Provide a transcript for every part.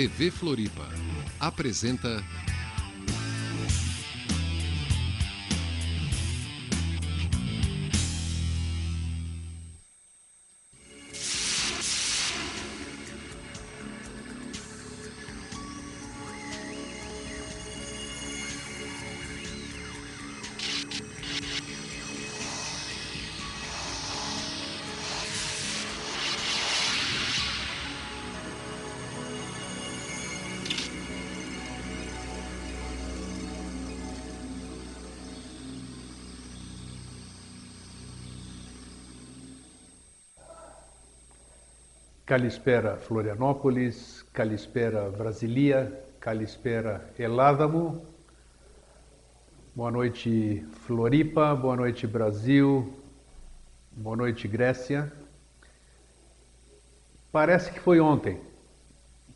TV Floripa. Apresenta Calispera Florianópolis, Calispera Brasilia, Calispera Eládamo. Boa noite Floripa, boa noite Brasil, boa noite Grécia. Parece que foi ontem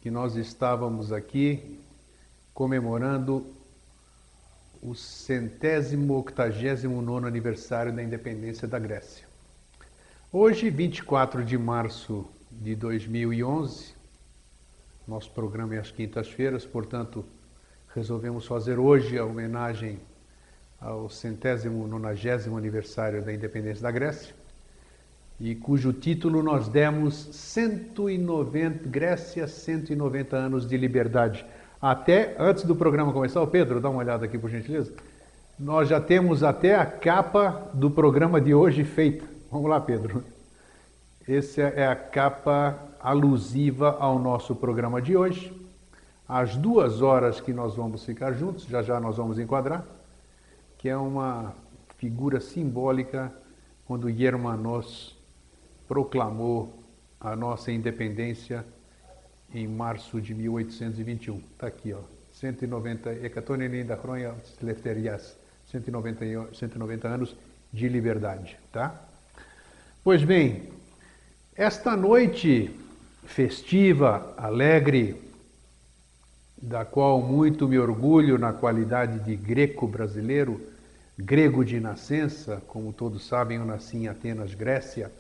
que nós estávamos aqui comemorando o centésimo octagésimo nono aniversário da independência da Grécia. Hoje, 24 de março de 2011. Nosso programa é às quintas-feiras, portanto, resolvemos fazer hoje a homenagem ao centésimo nonagésimo aniversário da independência da Grécia, e cujo título nós demos 190 Grécia 190 anos de liberdade. Até antes do programa começar, Pedro, dá uma olhada aqui por gentileza. Nós já temos até a capa do programa de hoje feita. Vamos lá, Pedro. Essa é a capa alusiva ao nosso programa de hoje. As duas horas que nós vamos ficar juntos, já já nós vamos enquadrar, que é uma figura simbólica quando Germanos proclamou a nossa independência em março de 1821. Está aqui, ó. 190 Ekatoninin da Cronha 190, 190 anos de liberdade, tá? Pois bem, esta noite festiva, alegre, da qual muito me orgulho na qualidade de greco brasileiro, grego de nascença, como todos sabem, eu nasci em Atenas, Grécia,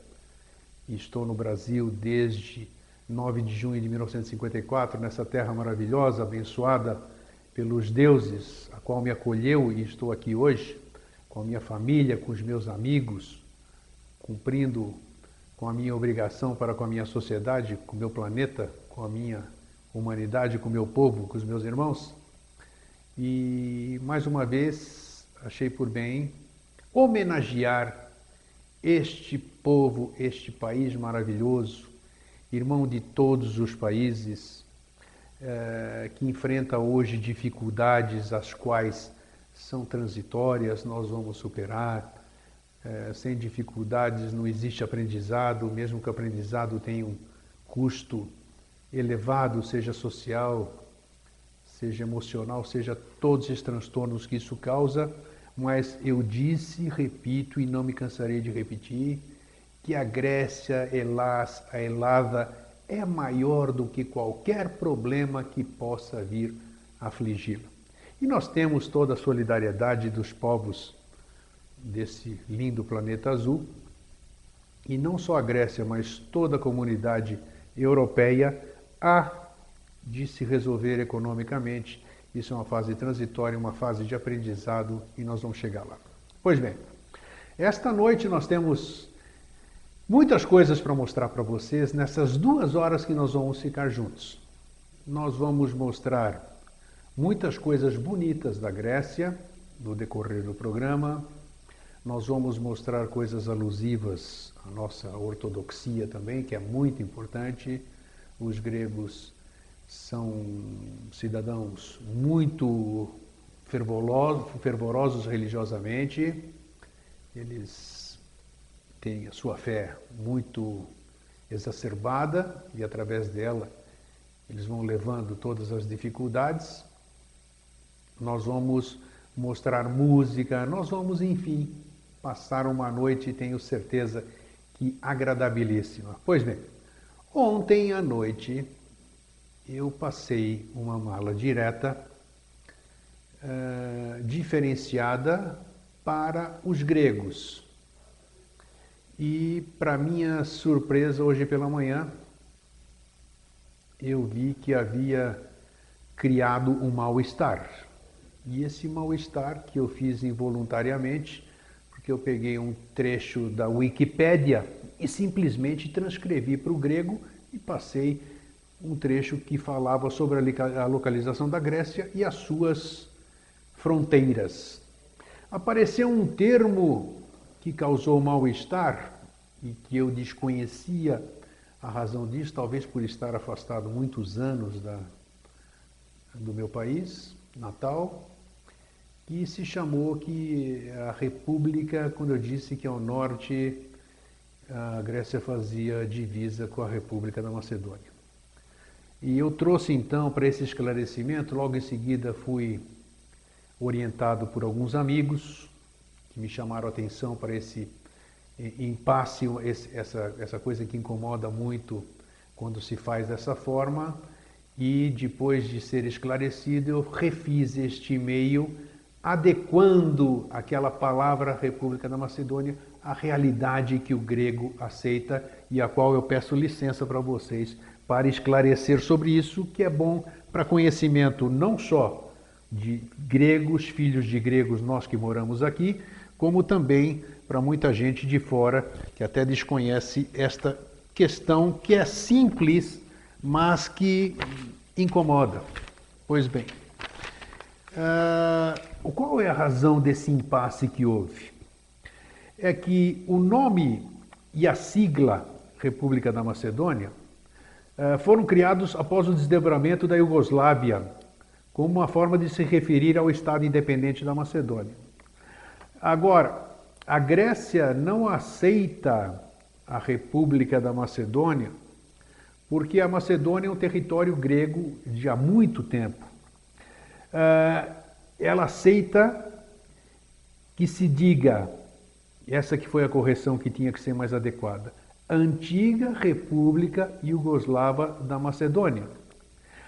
e estou no Brasil desde 9 de junho de 1954, nessa terra maravilhosa, abençoada pelos deuses, a qual me acolheu e estou aqui hoje, com a minha família, com os meus amigos, cumprindo com a minha obrigação para com a minha sociedade, com o meu planeta, com a minha humanidade, com o meu povo, com os meus irmãos. E mais uma vez achei por bem homenagear este povo, este país maravilhoso, irmão de todos os países, é, que enfrenta hoje dificuldades as quais são transitórias, nós vamos superar é, sem dificuldades, não existe aprendizado, mesmo que o aprendizado tenha um custo elevado, seja social, seja emocional, seja todos esses transtornos que isso causa, mas eu disse, repito e não me cansarei de repetir, que a Grécia, Elas, a Elada, é maior do que qualquer problema que possa vir afligi-la. E nós temos toda a solidariedade dos povos desse lindo planeta azul. E não só a Grécia, mas toda a comunidade europeia há de se resolver economicamente. Isso é uma fase transitória, uma fase de aprendizado e nós vamos chegar lá. Pois bem, esta noite nós temos muitas coisas para mostrar para vocês nessas duas horas que nós vamos ficar juntos. Nós vamos mostrar muitas coisas bonitas da Grécia no decorrer do programa, nós vamos mostrar coisas alusivas à nossa ortodoxia também, que é muito importante. Os gregos são cidadãos muito fervorosos, religiosamente, eles têm a sua fé muito exacerbada e através dela eles vão levando todas as dificuldades. Nós vamos mostrar música, nós vamos, enfim, passaram uma noite, tenho certeza que agradabilíssima. Pois bem, ontem à noite eu passei uma mala direta uh, diferenciada para os gregos. E, para minha surpresa, hoje pela manhã, eu vi que havia criado um mal-estar. E esse mal-estar que eu fiz involuntariamente, porque eu peguei um trecho da Wikipédia e simplesmente transcrevi para o grego e passei um trecho que falava sobre a localização da Grécia e as suas fronteiras. Apareceu um termo que causou mal-estar e que eu desconhecia a razão disso, talvez por estar afastado muitos anos da, do meu país natal, que se chamou que a República, quando eu disse que ao norte a Grécia fazia divisa com a República da Macedônia. E eu trouxe então para esse esclarecimento, logo em seguida fui orientado por alguns amigos que me chamaram a atenção para esse impasse, esse, essa, essa coisa que incomoda muito quando se faz dessa forma. E depois de ser esclarecido, eu refiz este e-mail adequando aquela palavra República da Macedônia à realidade que o grego aceita e a qual eu peço licença para vocês para esclarecer sobre isso, que é bom para conhecimento não só de gregos, filhos de gregos, nós que moramos aqui, como também para muita gente de fora que até desconhece esta questão que é simples, mas que incomoda. Pois bem, uh, qual é a razão desse impasse que houve? É que o nome e a sigla República da Macedônia uh, foram criados após o desdobramento da Iugoslávia, como uma forma de se referir ao Estado independente da Macedônia. Agora, a Grécia não aceita a República da Macedônia porque a Macedônia é um território grego de há muito tempo. Uh, ela aceita que se diga, essa que foi a correção que tinha que ser mais adequada, Antiga República Iugoslava da Macedônia.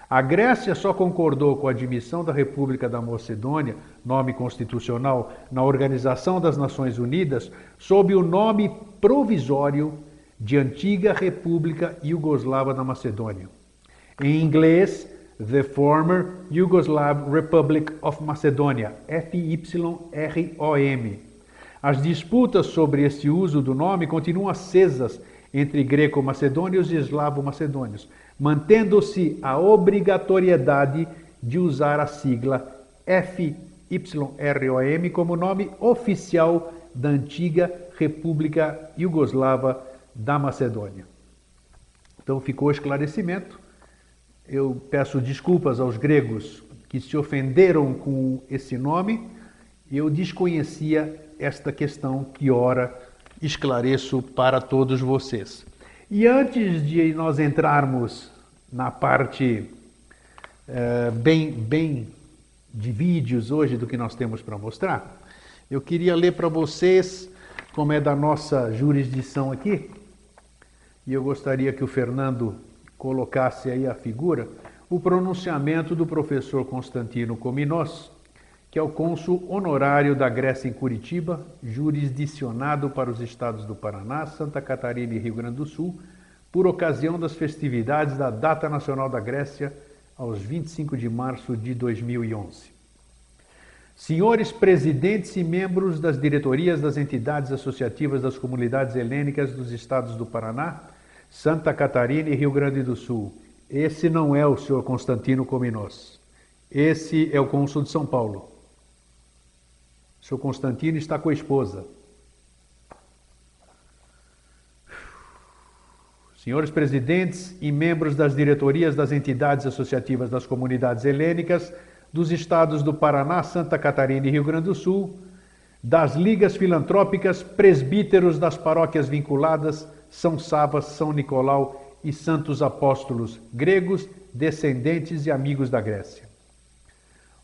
A Grécia só concordou com a admissão da República da Macedônia, nome constitucional, na Organização das Nações Unidas, sob o nome provisório de Antiga República Iugoslava da Macedônia. Em inglês, The Former Yugoslav Republic of Macedonia, FYROM. As disputas sobre este uso do nome continuam acesas entre greco-macedônios e eslavo-macedônios, mantendo-se a obrigatoriedade de usar a sigla FYROM como nome oficial da antiga República Iugoslava da Macedônia. Então ficou esclarecimento. Eu peço desculpas aos gregos que se ofenderam com esse nome. Eu desconhecia esta questão que ora esclareço para todos vocês. E antes de nós entrarmos na parte é, bem, bem de vídeos hoje do que nós temos para mostrar, eu queria ler para vocês, como é da nossa jurisdição aqui, e eu gostaria que o Fernando colocasse aí a figura, o pronunciamento do professor Constantino Cominos, que é o cônsul honorário da Grécia em Curitiba, jurisdicionado para os estados do Paraná, Santa Catarina e Rio Grande do Sul, por ocasião das festividades da Data Nacional da Grécia, aos 25 de março de 2011. Senhores presidentes e membros das diretorias das entidades associativas das comunidades helênicas dos estados do Paraná, Santa Catarina e Rio Grande do Sul, esse não é o senhor Constantino Cominos. Esse é o cônsul de São Paulo. Seu Constantino está com a esposa. Senhores presidentes e membros das diretorias das entidades associativas das comunidades helênicas dos estados do Paraná, Santa Catarina e Rio Grande do Sul, das ligas filantrópicas, presbíteros das paróquias vinculadas São Savas, São Nicolau e Santos Apóstolos, gregos, descendentes e amigos da Grécia.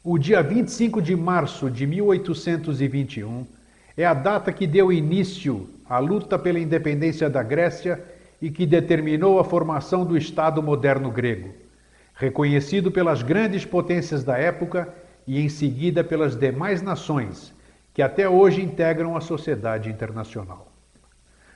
O dia 25 de março de 1821 é a data que deu início à luta pela independência da Grécia e que determinou a formação do Estado moderno grego, reconhecido pelas grandes potências da época e em seguida pelas demais nações que até hoje integram a sociedade internacional.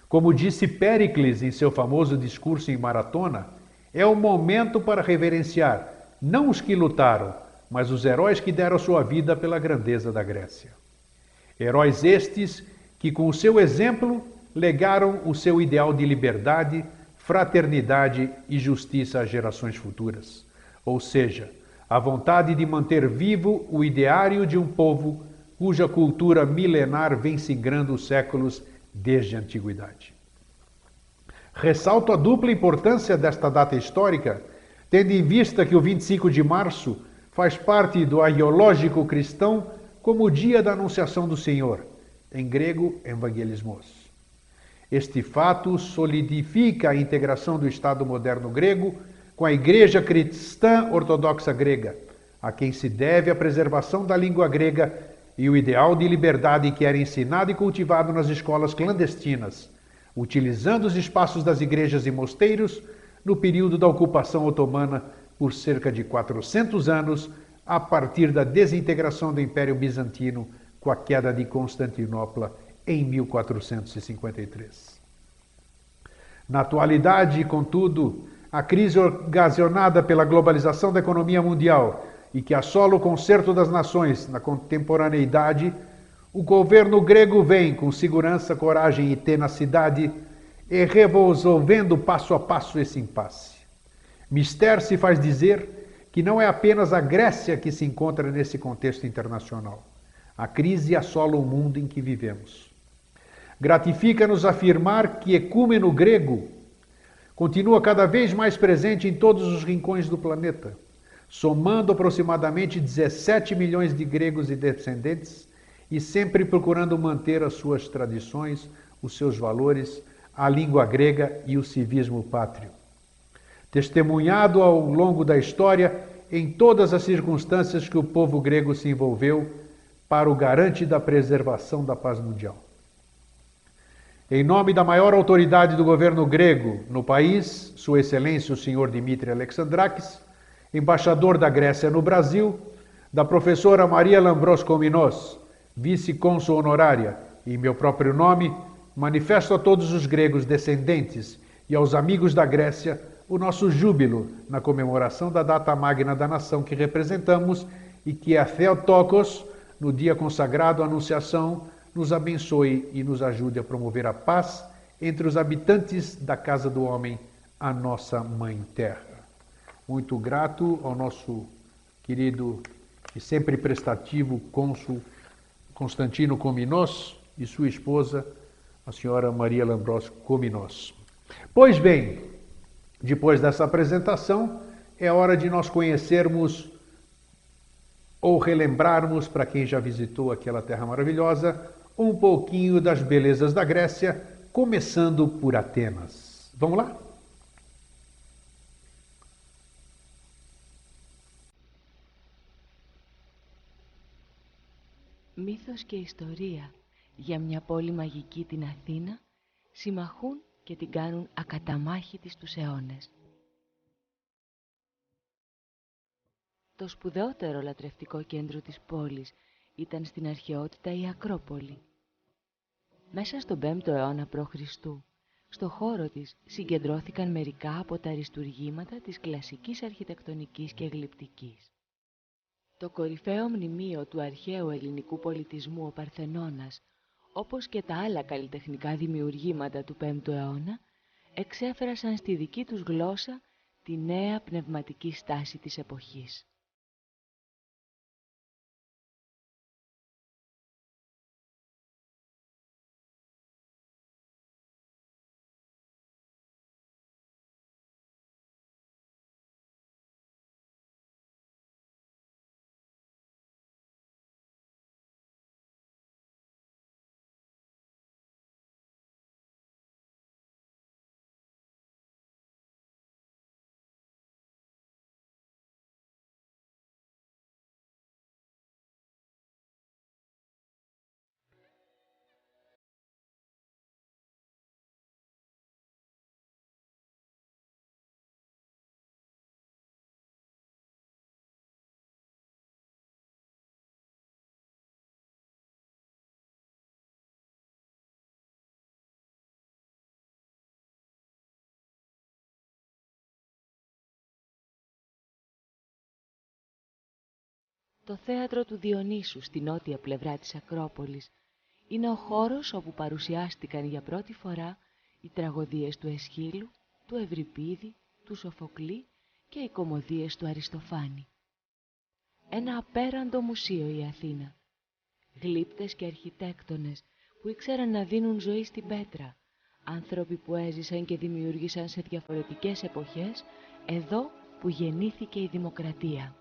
Como disse Péricles em seu famoso discurso em Maratona, É o momento para reverenciar não os que lutaram, mas os heróis que deram sua vida pela grandeza da Grécia. Heróis estes que, com o seu exemplo, legaram o seu ideal de liberdade, fraternidade e justiça às gerações futuras. Ou seja, a vontade de manter vivo o ideário de um povo cuja cultura milenar vem singrando os séculos desde a antiguidade. Ressalto a dupla importância desta data histórica, tendo em vista que o 25 de março faz parte do aiológico cristão como o dia da Anunciação do Senhor, em grego, Evangelismos. Este fato solidifica a integração do Estado moderno grego com a Igreja Cristã Ortodoxa Grega, a quem se deve a preservação da língua grega e o ideal de liberdade que era ensinado e cultivado nas escolas clandestinas, utilizando os espaços das igrejas e mosteiros no período da ocupação otomana por cerca de 400 anos, a partir da desintegração do Império Bizantino com a queda de Constantinopla em 1453. Na atualidade, contudo, a crise ocasionada pela globalização da economia mundial e que assola o concerto das nações na contemporaneidade, o governo grego vem com segurança, coragem e tenacidade e resolvendo passo a passo esse impasse. Mister se faz dizer que não é apenas a Grécia que se encontra nesse contexto internacional. A crise assola o mundo em que vivemos. Gratifica-nos afirmar que ecúmeno grego continua cada vez mais presente em todos os rincões do planeta, somando aproximadamente 17 milhões de gregos e descendentes e sempre procurando manter as suas tradições, os seus valores, a língua grega e o civismo pátrio. Testemunhado ao longo da história em todas as circunstâncias que o povo grego se envolveu para o garante da preservação da paz mundial. Em nome da maior autoridade do governo grego no país, Sua Excelência o Senhor Dimitri Alexandrakis, embaixador da Grécia no Brasil, da professora Maria Lambros Kominos, vice-cônsul honorária, em meu próprio nome, manifesto a todos os gregos descendentes e aos amigos da Grécia o nosso júbilo na comemoração da data magna da nação que representamos e que a Theotokos, no dia consagrado à Anunciação, nos abençoe e nos ajude a promover a paz entre os habitantes da casa do homem, a nossa Mãe Terra. Muito grato ao nosso querido e sempre prestativo cônsul Constantino Cominos e sua esposa, a senhora Maria Lambros Cominos. Pois bem, depois dessa apresentação, é hora de nós conhecermos ou relembrarmos, para quem já visitou aquela terra maravilhosa, um pouquinho das belezas da Grécia, começando por Atenas. Vamos lá? Μύθος και ιστορία για μια πόλη μαγική την Αθήνα συμμαχούν και την κάνουν ακαταμάχητη στους αιώνες. Το σπουδαιότερο λατρευτικό κέντρο της πόλης ήταν στην αρχαιότητα η Ακρόπολη. Μέσα στον 5ο αιώνα π.Χ. στο χώρο της συγκεντρώθηκαν μερικά από τα αριστουργήματα της κλασικής αρχιτεκτονικής και γλυπτικής. Το κορυφαίο μνημείο του αρχαίου ελληνικού πολιτισμού ο Παρθενώνας, όπως και τα άλλα καλλιτεχνικά δημιουργήματα του 5ου αιώνα, εξέφρασαν στη δική τους γλώσσα τη νέα πνευματική στάση της εποχής. Το θέατρο του Διονύσου στη νότια πλευρά της Ακρόπολης είναι ο χώρος όπου παρουσιάστηκαν για πρώτη φορά οι τραγωδίες του Εσχύλου, του Ευρυπίδη, του Σοφοκλή και οι κομμωδίες του Αριστοφάνη. Ένα απέραντο μουσείο η Αθήνα. Γλύπτες και αρχιτέκτονες που ήξεραν να δίνουν ζωή στην πέτρα. Άνθρωποι που έζησαν και δημιούργησαν σε διαφορετικές εποχές εδώ που γεννήθηκε η δημοκρατία.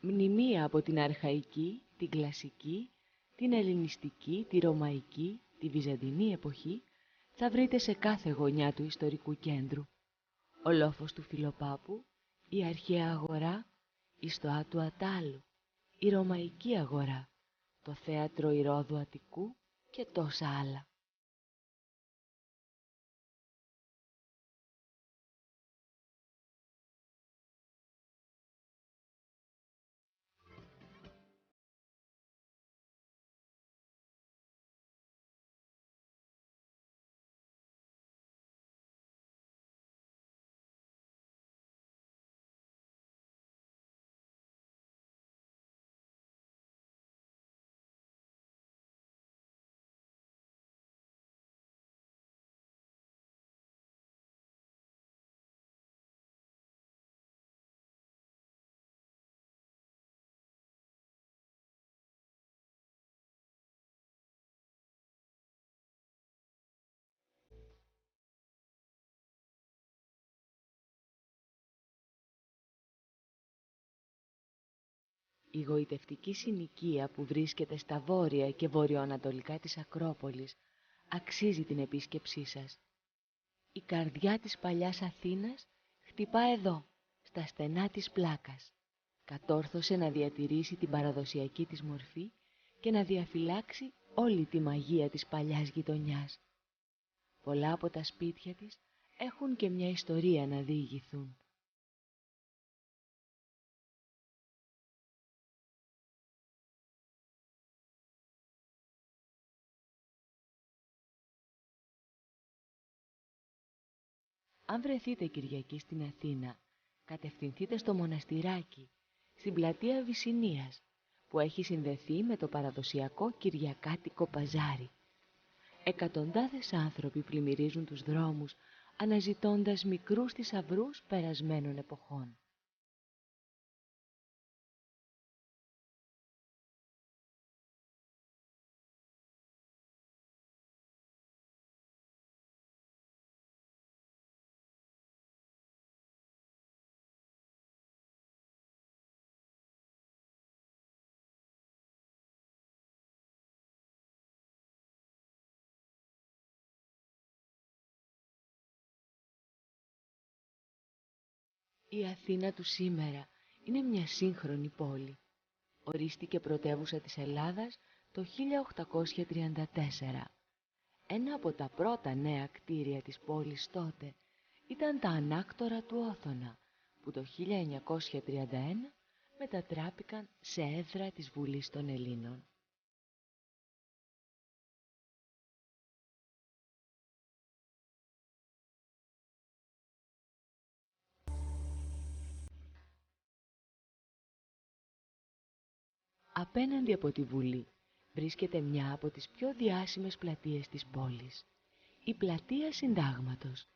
Μνημεία από την αρχαϊκή, την κλασική, την ελληνιστική, τη ρωμαϊκή, τη βυζαντινή εποχή θα βρείτε σε κάθε γωνιά του ιστορικού κέντρου. Ο λόφος του Φιλοπάπου, η αρχαία αγορά, η στοά του Ατάλου, η ρωμαϊκή αγορά, το θέατρο Ηρώδου Αττικού και τόσα άλλα. Η γοητευτική συνοικία που βρίσκεται στα βόρεια και βορειοανατολικά της Ακρόπολης αξίζει την επίσκεψή σας. Η καρδιά της παλιάς Αθήνας χτυπά εδώ, στα στενά της πλάκας. Κατόρθωσε να διατηρήσει την παραδοσιακή της μορφή και να διαφυλάξει όλη τη μαγεία της παλιάς γειτονιάς. Πολλά από τα σπίτια της έχουν και μια ιστορία να διηγηθούν. Αν βρεθείτε Κυριακή στην Αθήνα, κατευθυνθείτε στο μοναστηράκι, στην πλατεία Βυσσινίας, που έχει συνδεθεί με το παραδοσιακό Κυριακάτικο παζάρι. Εκατοντάδες άνθρωποι πλημμυρίζουν τους δρόμους, αναζητώντας μικρούς θησαυρούς περασμένων εποχών. Η Αθήνα του σήμερα είναι μια σύγχρονη πόλη. Ορίστηκε πρωτεύουσα της Ελλάδας το 1834. Ένα από τα πρώτα νέα κτίρια της πόλης τότε ήταν τα ανάκτορα του Όθωνα, που το 1931 μετατράπηκαν σε έδρα της Βουλής των Ελλήνων. Απέναντι από τη Βουλή βρίσκεται μια από τις πιο διάσημες πλατείες της πόλης, η Πλατεία Συντάγματος.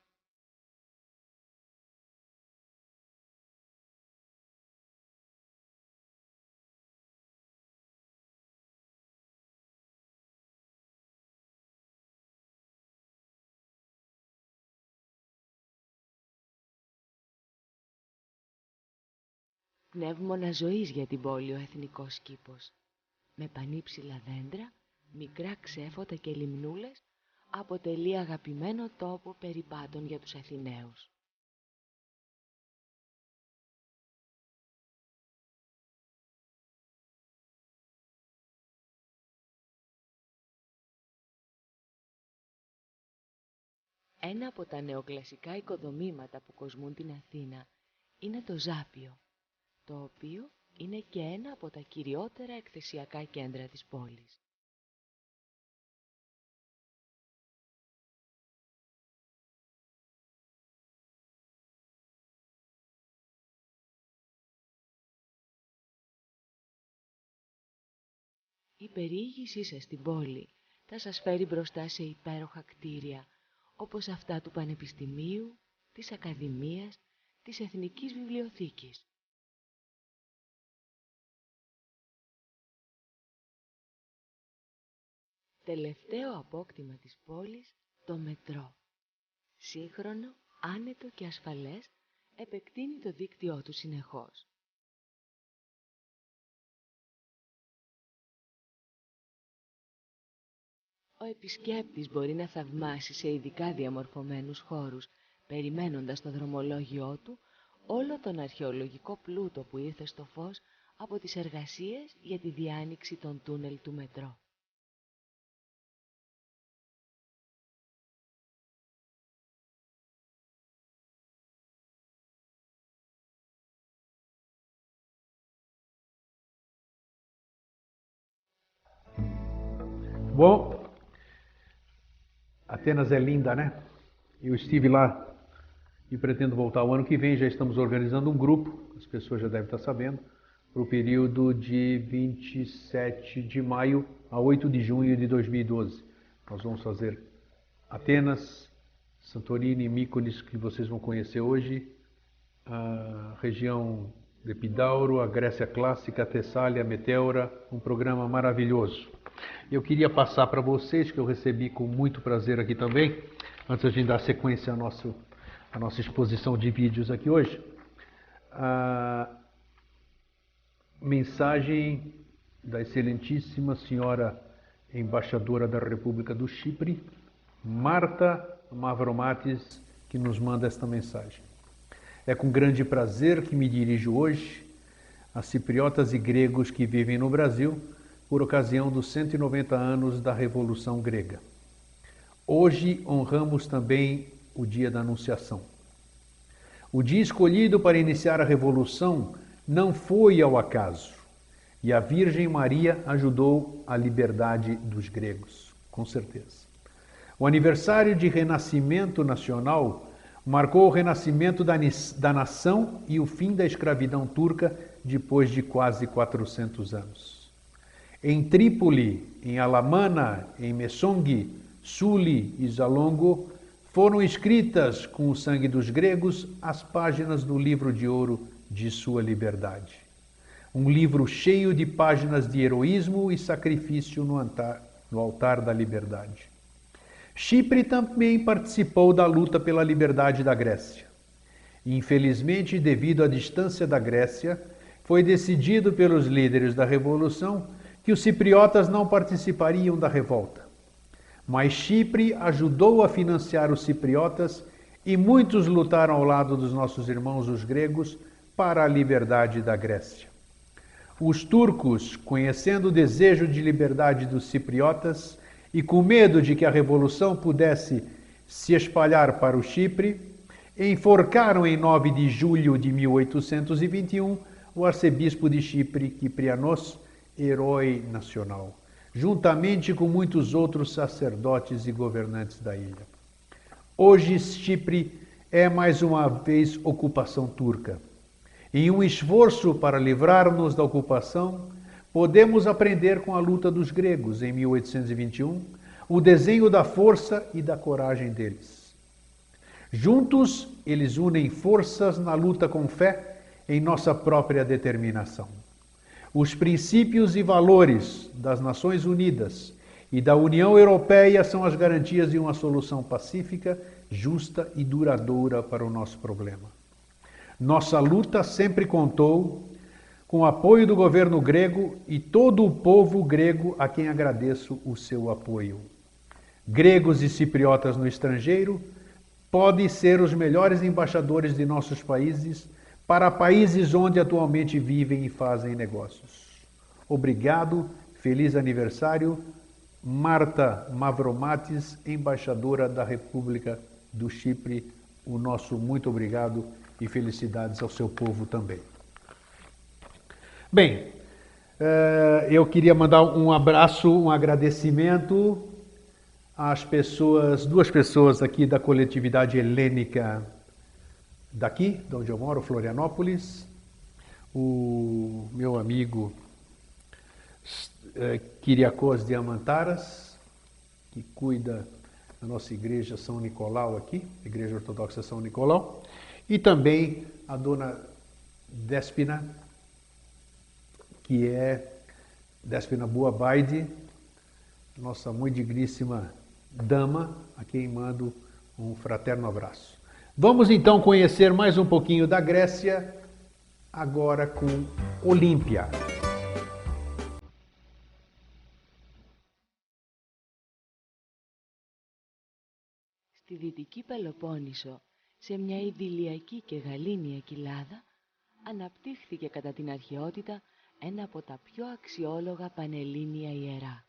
Πνεύμονα ζωής για την πόλη ο εθνικός κήπος. Με πανύψηλα δέντρα, μικρά ξέφωτα και λιμνούλες, αποτελεί αγαπημένο τόπο περιπάτων για τους Αθηναίους. Ένα από τα νεοκλασικά οικοδομήματα που κοσμούν την Αθήνα είναι το Ζάπιο, το οποίο είναι και ένα από τα κυριότερα εκθεσιακά κέντρα της πόλης. Η περιήγησή σας στην πόλη θα σας φέρει μπροστά σε υπέροχα κτίρια, όπως αυτά του Πανεπιστημίου, της Ακαδημίας, της Εθνικής Βιβλιοθήκης. Τελευταίο απόκτημα της πόλης, το μετρό. Σύγχρονο, άνετο και ασφαλές, επεκτείνει το δίκτυό του συνεχώς. Ο επισκέπτης μπορεί να θαυμάσει σε ειδικά διαμορφωμένους χώρους, περιμένοντας το δρομολόγιό του, όλο τον αρχαιολογικό πλούτο που ήρθε στο φως από τις εργασίες για τη διάνοιξη των τούνελ του μετρό. Bom, Atenas é linda, né? Eu estive lá e pretendo voltar o ano que vem. Já estamos organizando um grupo, as pessoas já devem estar sabendo, para o período de 27 de maio a 8 de junho de 2012. Nós vamos fazer Atenas, Santorini, Mykonos, que vocês vão conhecer hoje, a região de Epidauro, a Grécia Clássica, a Tessália, a Meteora, um programa maravilhoso. Eu queria passar para vocês, que eu recebi com muito prazer aqui também, antes de dar sequência à nossa, à nossa exposição de vídeos aqui hoje, a mensagem da excelentíssima senhora embaixadora da República do Chipre, Marta Mavromatis, que nos manda esta mensagem. É com grande prazer que me dirijo hoje a cipriotas e gregos que vivem no Brasil por ocasião dos 190 anos da Revolução Grega. Hoje honramos também o dia da Anunciação. O dia escolhido para iniciar a Revolução não foi ao acaso, e a Virgem Maria ajudou a liberdade dos gregos, com certeza. O aniversário de renascimento nacional marcou o renascimento da, da nação e o fim da escravidão turca depois de quase 400 anos. Em Trípoli, em Alamana, em Messong, Suli e Zalongo, foram escritas com o sangue dos gregos as páginas do livro de ouro de sua liberdade. Um livro cheio de páginas de heroísmo e sacrifício no altar, no altar da liberdade. Chipre também participou da luta pela liberdade da Grécia. Infelizmente, devido à distância da Grécia, foi decidido pelos líderes da revolução que os cipriotas não participariam da revolta. Mas Chipre ajudou a financiar os cipriotas e muitos lutaram ao lado dos nossos irmãos os gregos para a liberdade da Grécia. Os turcos, conhecendo o desejo de liberdade dos cipriotas e com medo de que a revolução pudesse se espalhar para o Chipre, enforcaram em 9 de julho de 1821 o arcebispo de Chipre, Kiprianos, herói nacional, juntamente com muitos outros sacerdotes e governantes da ilha. Hoje, Chipre é mais uma vez ocupação turca. Em um esforço para livrar-nos da ocupação, podemos aprender com a luta dos gregos em 1821 o desenho da força e da coragem deles. Juntos, eles unem forças na luta com fé em nossa própria determinação. Os princípios e valores das Nações Unidas e da União Europeia são as garantias de uma solução pacífica, justa e duradoura para o nosso problema. Nossa luta sempre contou com o apoio do governo grego e todo o povo grego a quem agradeço o seu apoio. Gregos e cipriotas no estrangeiro podem ser os melhores embaixadores de nossos países para países onde atualmente vivem e fazem negócios. Obrigado, feliz aniversário, Marta Mavromatis, embaixadora da República do Chipre. O nosso muito obrigado e felicidades ao seu povo também. Bem, eh, eu queria mandar um abraço, um agradecimento às pessoas, duas pessoas aqui da coletividade helênica daqui, de onde eu moro, Florianópolis, o meu amigo eh, Kiriakos Diamantaras, que cuida da nossa igreja São Nicolau aqui, Igreja Ortodoxa São Nicolau, e também a dona Despina, que é Despina Baide, nossa muito digníssima dama, a quem mando um fraterno abraço. Vamos então conhecer mais um pouquinho da Grécia, agora com Olímpia. Στη Δυτική Πελοπόννησο σε μια ιδηλιακή και γαλήνια κοιλάδα, αναπτύχθηκε κατά την αρχαιότητα ένα από τα πιο αξιόλογα πανελλήνια ιερά,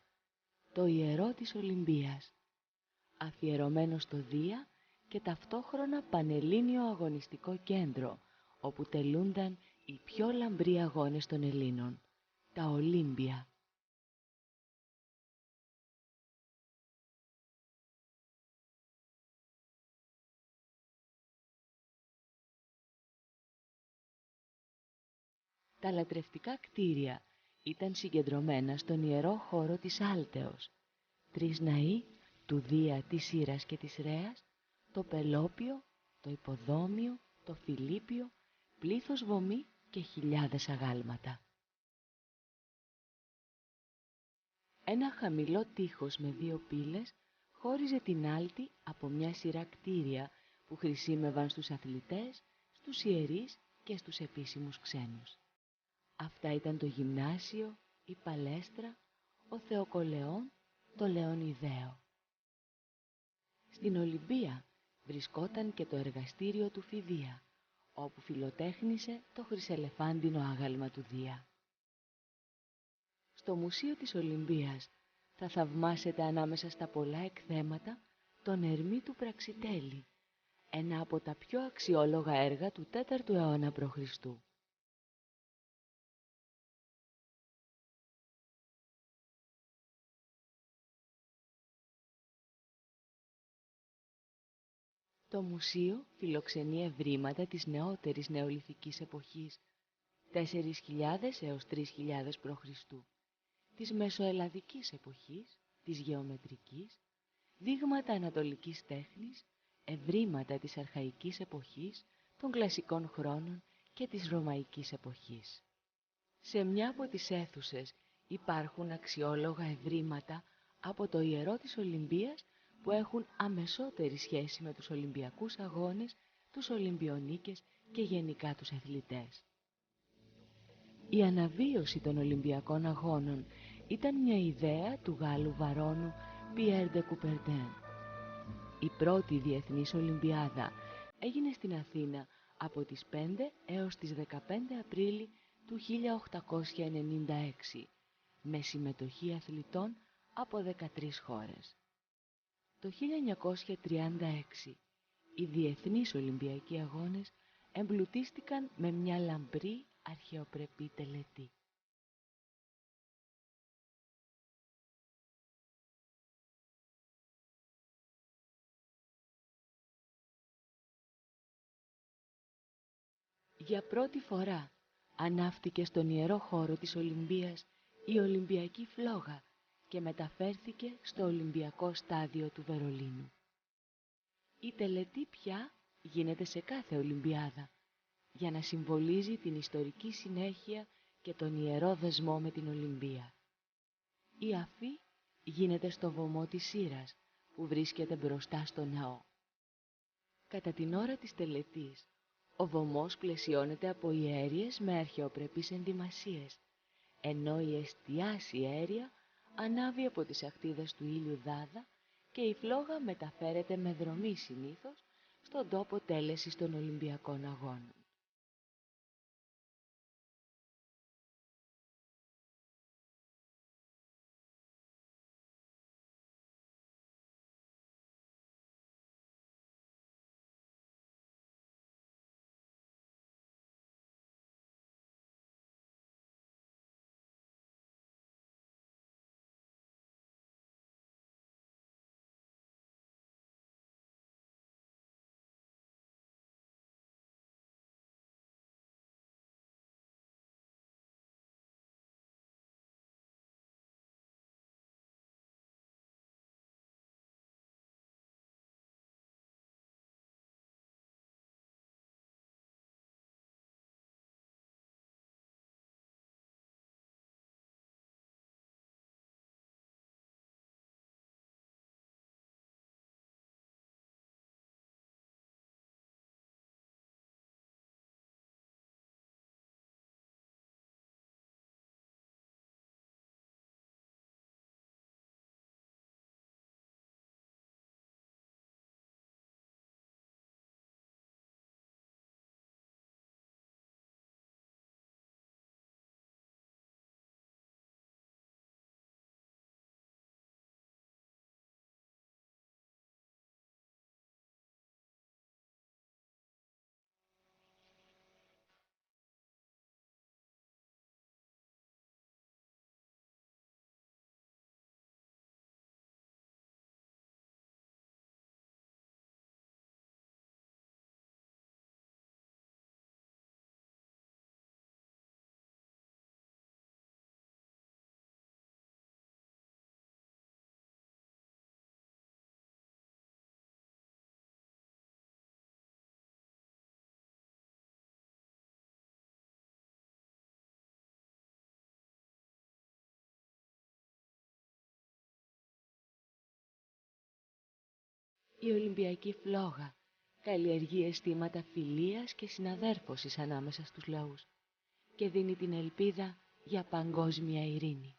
το ιερό της Ολυμπίας, αφιερωμένο στο Δία και ταυτόχρονα πανελλήνιο αγωνιστικό κέντρο, όπου τελούνταν οι πιο λαμπροί αγώνες των Ελλήνων, τα Ολύμπια. Τα λατρευτικά κτίρια ήταν συγκεντρωμένα στον ιερό χώρο της Άλτεως. Τρεις ναοί του Δία της Σύρας και της Ρέας, το Πελόπιο, το Υποδόμιο, το Φιλίπιο, πλήθος βωμή και χιλιάδες αγάλματα. Ένα χαμηλό τείχος με δύο πύλες χώριζε την Άλτη από μια σειρά κτίρια που χρησιμεύαν στους αθλητές, στους ιερείς και στους επίσημους ξένους. Αυτά ήταν το γυμνάσιο, η παλέστρα, ο Θεοκολεόν, το Λεωνιδαίο. Στην Ολυμπία βρισκόταν και το εργαστήριο του Φιδία, όπου φιλοτέχνησε το χρυσελεφάντινο άγαλμα του Δία. Στο Μουσείο της Ολυμπίας θα θαυμάσετε ανάμεσα στα πολλά εκθέματα τον Ερμή του Πραξιτέλη, ένα από τα πιο αξιόλογα έργα του 4ου αιώνα π.Χ. Το μουσείο φιλοξενεί ευρήματα της νεότερης νεολιθικής εποχής, 4.000 έως 3.000 π.Χ., της μεσοελλαδικής εποχής, της γεωμετρικής, δείγματα ανατολικής τέχνης, ευρήματα της αρχαϊκής εποχής, των κλασικών χρόνων και της ρωμαϊκής εποχής. Σε μια από τις αίθουσες υπάρχουν αξιόλογα ευρήματα από το ιερό της Ολυμπίας που έχουν αμεσότερη σχέση με τους Ολυμπιακούς Αγώνες, τους Ολυμπιονίκες και γενικά τους αθλητές. Η αναβίωση των Ολυμπιακών Αγώνων ήταν μια ιδέα του Γάλλου βαρόνου Pierre de Coubertin. Η πρώτη Διεθνής Ολυμπιάδα έγινε στην Αθήνα από τις 5 έως τις 15 Απρίλη του 1896 με συμμετοχή αθλητών από 13 χώρες. Το 1936 οι Διεθνείς Ολυμπιακοί Αγώνες εμπλουτίστηκαν με μια λαμπρή αρχαιοπρεπή τελετή. Για πρώτη φορά ανάφτηκε στον ιερό χώρο της Ολυμπίας η Ολυμπιακή φλόγα και μεταφέρθηκε στο Ολυμπιακό στάδιο του Βερολίνου. Η τελετή πια γίνεται σε κάθε Ολυμπιάδα για να συμβολίζει την ιστορική συνέχεια και τον ιερό δεσμό με την Ολυμπία. Η αφή γίνεται στο βωμό της Σύρας που βρίσκεται μπροστά στο ναό. Κατά την ώρα της τελετής, ο βωμός πλαισιώνεται από ιέριες με αρχαιοπρεπείς ενδυμασίες, ενώ η εστιάση αέρια ανάβει από τις ακτίδες του ήλιου δάδα και η φλόγα μεταφέρεται με δρομή συνήθως στον τόπο τέλεσης των Ολυμπιακών Αγώνων. Η Ολυμπιακή φλόγα καλλιεργεί αισθήματα φιλίας και συναδέρφωσης ανάμεσα στους λαούς και δίνει την ελπίδα για παγκόσμια ειρήνη.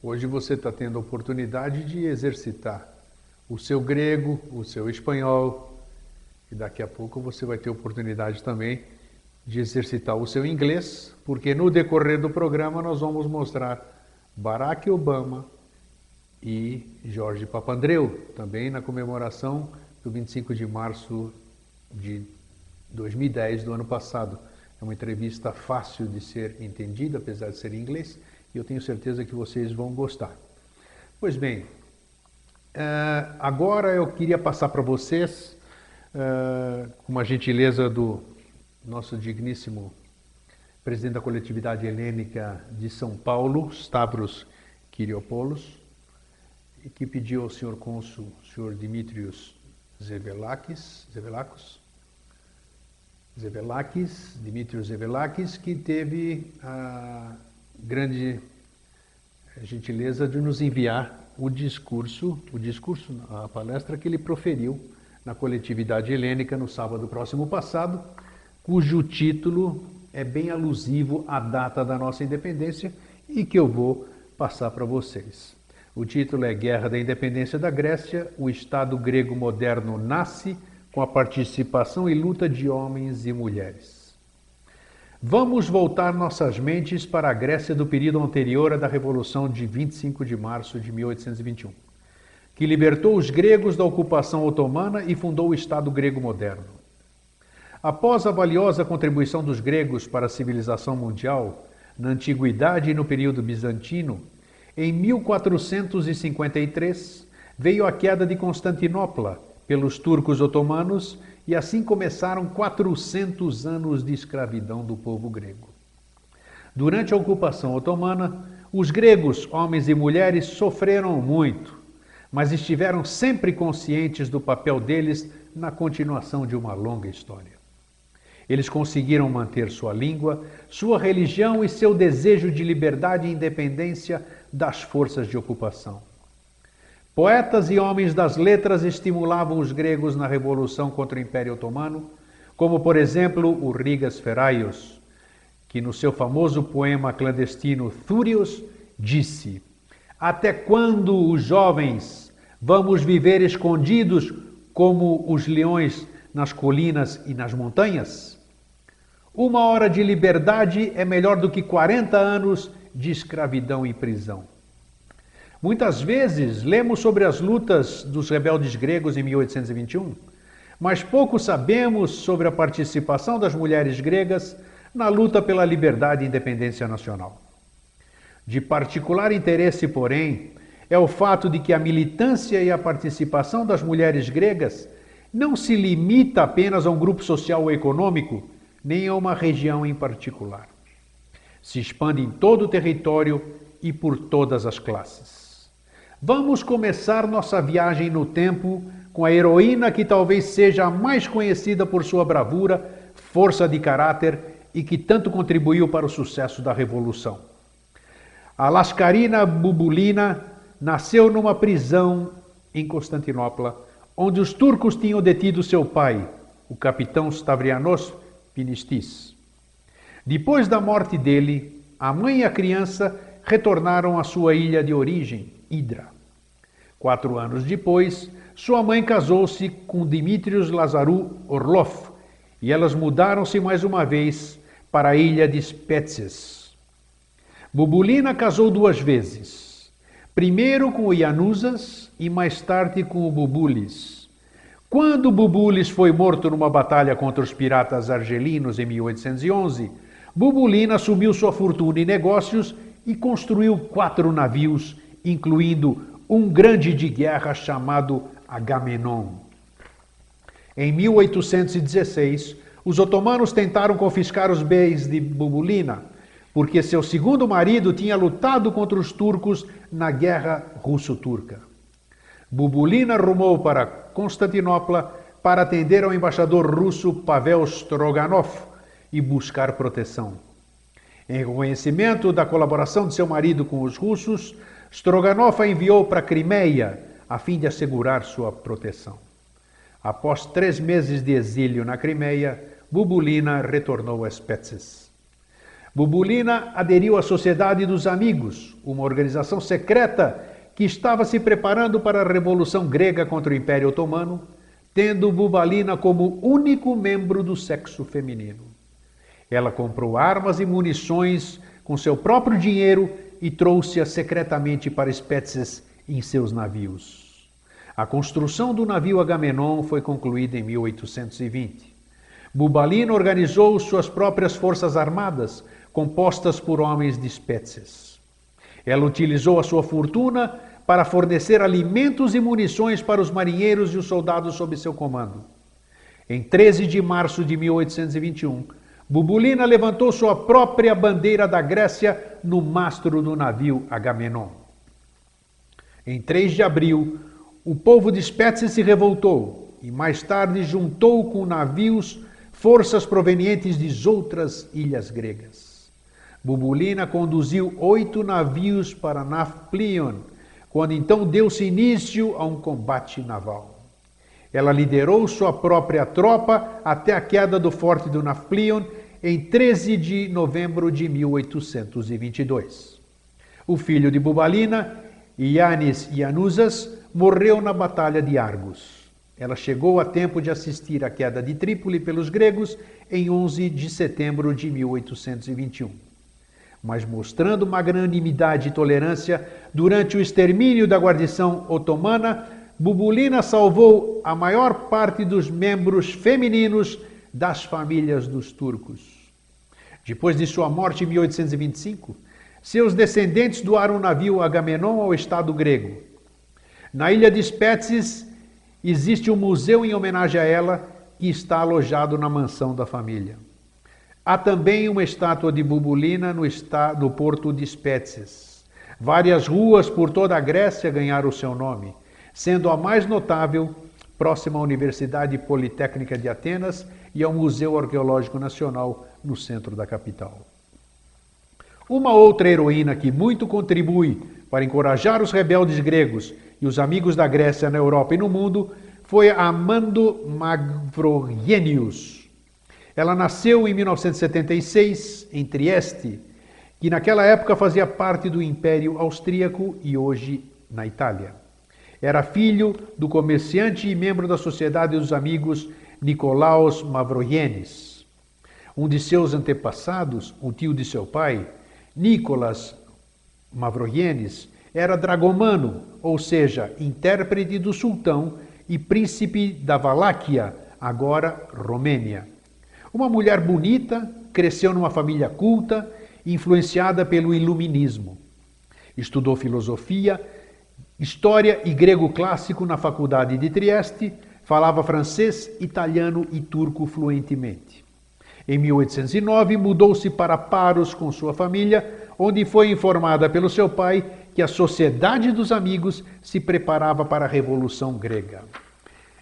Hoje você está tendo a oportunidade de exercitar o seu grego, o seu espanhol, e daqui a pouco você vai ter oportunidade também de exercitar o seu inglês, porque no decorrer do programa nós vamos mostrar Barack Obama e Jorge Papandreou, também na comemoração do 25 de março de 2010 do ano passado. É uma entrevista fácil de ser entendida, apesar de ser em inglês, eu tenho certeza que vocês vão gostar. Pois bem, Uh, agora eu queria passar para vocês, uh, com uma gentileza do nosso digníssimo presidente da coletividade helênica de São Paulo, Stavros Kyriopoulos, que pediu ao senhor cônsul, senhor Dimitrios Zevelakis, Zevelakos, Zevelakis, Dimitrios Zevelakis, que teve a grande gentileza de nos enviar o discurso, o discurso, a palestra que ele proferiu na coletividade helênica no sábado próximo passado, cujo título é bem alusivo à data da nossa independência e que eu vou passar para vocês. O título é Guerra da Independência da Grécia, o Estado grego moderno nasce com a participação e luta de homens e mulheres. Vamos voltar nossas mentes para a Grécia do período anterior à da Revolução de 25 de março de 1821, que libertou os gregos da ocupação otomana e fundou o Estado grego moderno. Após a valiosa contribuição dos gregos para a civilização mundial, na antiguidade e no período bizantino, em 1453 veio a queda de Constantinopla pelos turcos otomanos e assim começaram 400 anos de escravidão do povo grego. Durante a ocupação otomana, os gregos, homens e mulheres, sofreram muito, mas estiveram sempre conscientes do papel deles na continuação de uma longa história. Eles conseguiram manter sua língua, sua religião e seu desejo de liberdade e independência das forças de ocupação. Poetas e homens das letras estimulavam os gregos na revolução contra o Império Otomano, como por exemplo o Rigas Feraios, que no seu famoso poema clandestino Thúrios disse: Até quando os jovens vamos viver escondidos como os leões nas colinas e nas montanhas? Uma hora de liberdade é melhor do que 40 anos de escravidão e prisão. Muitas vezes lemos sobre as lutas dos rebeldes gregos em 1821, mas pouco sabemos sobre a participação das mulheres gregas na luta pela liberdade e independência nacional. De particular interesse, porém, é o fato de que a militância e a participação das mulheres gregas não se limita apenas a um grupo social ou econômico, nem a uma região em particular se expande em todo o território e por todas as classes. Vamos começar nossa viagem no tempo com a heroína que talvez seja a mais conhecida por sua bravura, força de caráter e que tanto contribuiu para o sucesso da Revolução. A Lascarina Bubulina nasceu numa prisão em Constantinopla, onde os turcos tinham detido seu pai, o capitão Stavrianos Pinistis. Depois da morte dele, a mãe e a criança retornaram à sua ilha de origem, Hidra. Quatro anos depois, sua mãe casou-se com Dimitrios Lazaru Orlov e elas mudaram-se mais uma vez para a ilha de Spetses. Bubulina casou duas vezes, primeiro com o Ianusas e mais tarde com o Bubulis. Quando Bubulis foi morto numa batalha contra os piratas argelinos em 1811, Bubulina assumiu sua fortuna em negócios e construiu quatro navios, incluindo um grande de guerra chamado Agamenon. Em 1816, os otomanos tentaram confiscar os bens de Bubulina, porque seu segundo marido tinha lutado contra os turcos na Guerra Russo-Turca. Bubulina rumou para Constantinopla para atender ao embaixador russo Pavel Stroganov, e buscar proteção. Em reconhecimento da colaboração de seu marido com os russos, Stroganov a enviou para a Crimeia a fim de assegurar sua proteção. Após três meses de exílio na Crimeia, Bubulina retornou a Spetses. Bubulina aderiu à Sociedade dos Amigos, uma organização secreta que estava se preparando para a Revolução Grega contra o Império Otomano, tendo Bubalina como único membro do sexo feminino. Ela comprou armas e munições com seu próprio dinheiro e trouxe-as secretamente para Spetses em seus navios. A construção do navio Agamenon foi concluída em 1820. Bubalino organizou suas próprias forças armadas, compostas por homens de Spetses. Ela utilizou a sua fortuna para fornecer alimentos e munições para os marinheiros e os soldados sob seu comando. Em 13 de março de 1821, Bubulina levantou sua própria bandeira da Grécia no mastro do navio Agamenon. Em 3 de abril, o povo de Spetses se revoltou e mais tarde juntou com navios forças provenientes de outras ilhas gregas. Bubulina conduziu oito navios para Nafplion, quando então deu-se início a um combate naval. Ela liderou sua própria tropa até a queda do forte do Nafplion em 13 de novembro de 1822. O filho de Bubalina, Ianes Ianusas, morreu na Batalha de Argos. Ela chegou a tempo de assistir à queda de Trípoli pelos gregos em 11 de setembro de 1821 mas mostrando magnanimidade e tolerância durante o extermínio da guarnição otomana, Bubulina salvou a maior parte dos membros femininos das famílias dos turcos. Depois de sua morte em 1825, seus descendentes doaram o navio Agamenon ao Estado grego. Na ilha de Spetses existe um museu em homenagem a ela que está alojado na mansão da família. Há também uma estátua de Bubulina no, no porto de Spetses. Várias ruas por toda a Grécia ganharam seu nome, sendo a mais notável próxima à Universidade Politécnica de Atenas e ao Museu Arqueológico Nacional no centro da capital. Uma outra heroína que muito contribui para encorajar os rebeldes gregos e os amigos da Grécia na Europa e no mundo foi Amando Mavrogenius, ela nasceu em 1976 em Trieste, que naquela época fazia parte do Império Austríaco e hoje na Itália. Era filho do comerciante e membro da Sociedade dos Amigos Nicolaos Mavroienes. Um de seus antepassados, um tio de seu pai, Nicolas Mavroienes, era dragomano, ou seja, intérprete do sultão e príncipe da Valáquia, agora Romênia. Uma mulher bonita, cresceu numa família culta, influenciada pelo iluminismo. Estudou filosofia, história e grego clássico na faculdade de Trieste, falava francês, italiano e turco fluentemente. Em 1809, mudou-se para Paros com sua família, onde foi informada pelo seu pai que a Sociedade dos Amigos se preparava para a Revolução Grega.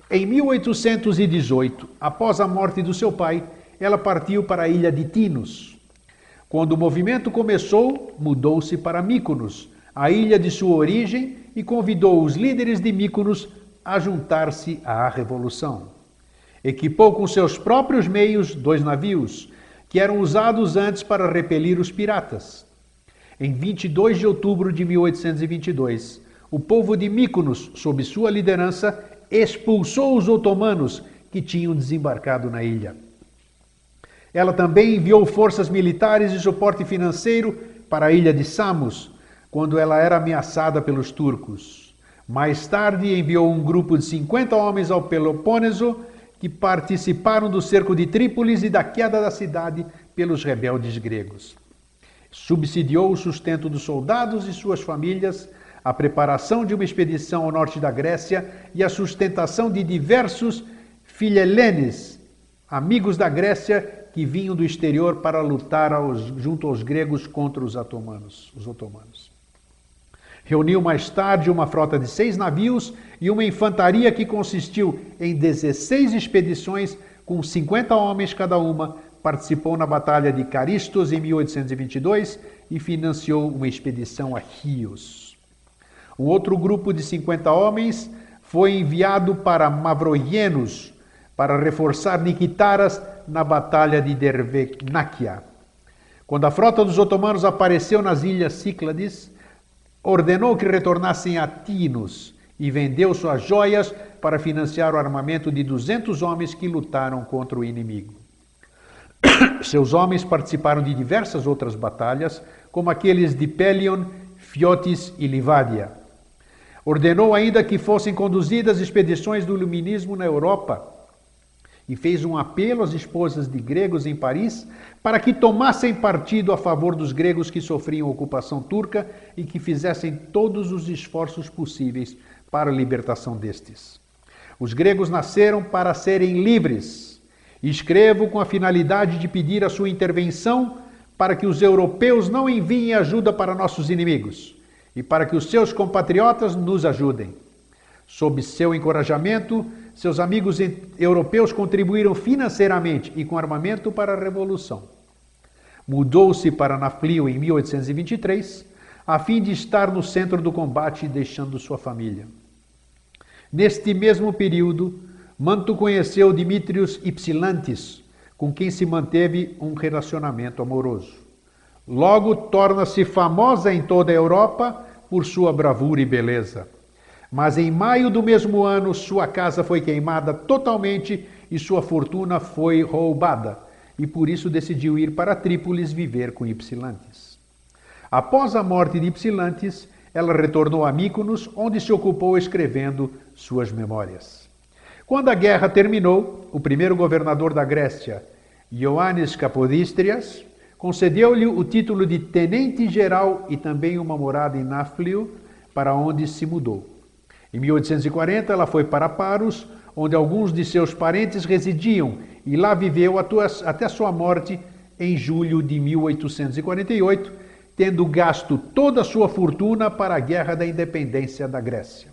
Em 1818, após a morte do seu pai, ela partiu para a ilha de Tinos. Quando o movimento começou, mudou-se para Míconos, a ilha de sua origem, e convidou os líderes de Míconos a juntar-se à revolução. Equipou com seus próprios meios dois navios, que eram usados antes para repelir os piratas. Em 22 de outubro de 1822, o povo de Míconos, sob sua liderança, expulsou os otomanos que tinham desembarcado na ilha. Ela também enviou forças militares e suporte financeiro para a ilha de Samos, quando ela era ameaçada pelos turcos. Mais tarde, enviou um grupo de 50 homens ao Peloponeso, que participaram do cerco de Trípolis e da queda da cidade pelos rebeldes gregos. Subsidiou o sustento dos soldados e suas famílias, a preparação de uma expedição ao norte da Grécia e a sustentação de diversos filhelenes, amigos da Grécia, que vinham do exterior para lutar aos, junto aos gregos contra os otomanos. Os otomanos. Reuniu mais tarde uma frota de seis navios e uma infantaria que consistiu em 16 expedições com 50 homens cada uma. Participou na Batalha de Caristos em 1822 e financiou uma expedição a Rios. Um outro grupo de 50 homens foi enviado para Mavroienos para reforçar Nikitaras na batalha de Dervenáquia. Quando a frota dos otomanos apareceu nas ilhas Cíclades, ordenou que retornassem a Tinos e vendeu suas joias para financiar o armamento de 200 homens que lutaram contra o inimigo. Seus homens participaram de diversas outras batalhas, como aqueles de Pelion, Fiotis e Livádia. Ordenou ainda que fossem conduzidas expedições do iluminismo na Europa e fez um apelo às esposas de gregos em Paris para que tomassem partido a favor dos gregos que sofriam ocupação turca e que fizessem todos os esforços possíveis para a libertação destes. Os gregos nasceram para serem livres. Escrevo com a finalidade de pedir a sua intervenção para que os europeus não enviem ajuda para nossos inimigos e para que os seus compatriotas nos ajudem. Sob seu encorajamento, seus amigos europeus contribuíram financeiramente e com armamento para a revolução. Mudou-se para Naflio em 1823, a fim de estar no centro do combate, deixando sua família. Neste mesmo período, Manto conheceu Dimitrios Ypsilantis, com quem se manteve um relacionamento amoroso. Logo torna-se famosa em toda a Europa por sua bravura e beleza. Mas em maio do mesmo ano, sua casa foi queimada totalmente e sua fortuna foi roubada e por isso decidiu ir para Trípolis viver com Ypsilantes. Após a morte de Ypsilantes, ela retornou a Míconos, onde se ocupou escrevendo suas memórias. Quando a guerra terminou, o primeiro governador da Grécia, Ioannis Capodístrias, concedeu-lhe o título de tenente-geral e também uma morada em Náflio, para onde se mudou. Em 1840, ela foi para Paros, onde alguns de seus parentes residiam e lá viveu até sua morte em julho de 1848, tendo gasto toda a sua fortuna para a Guerra da Independência da Grécia.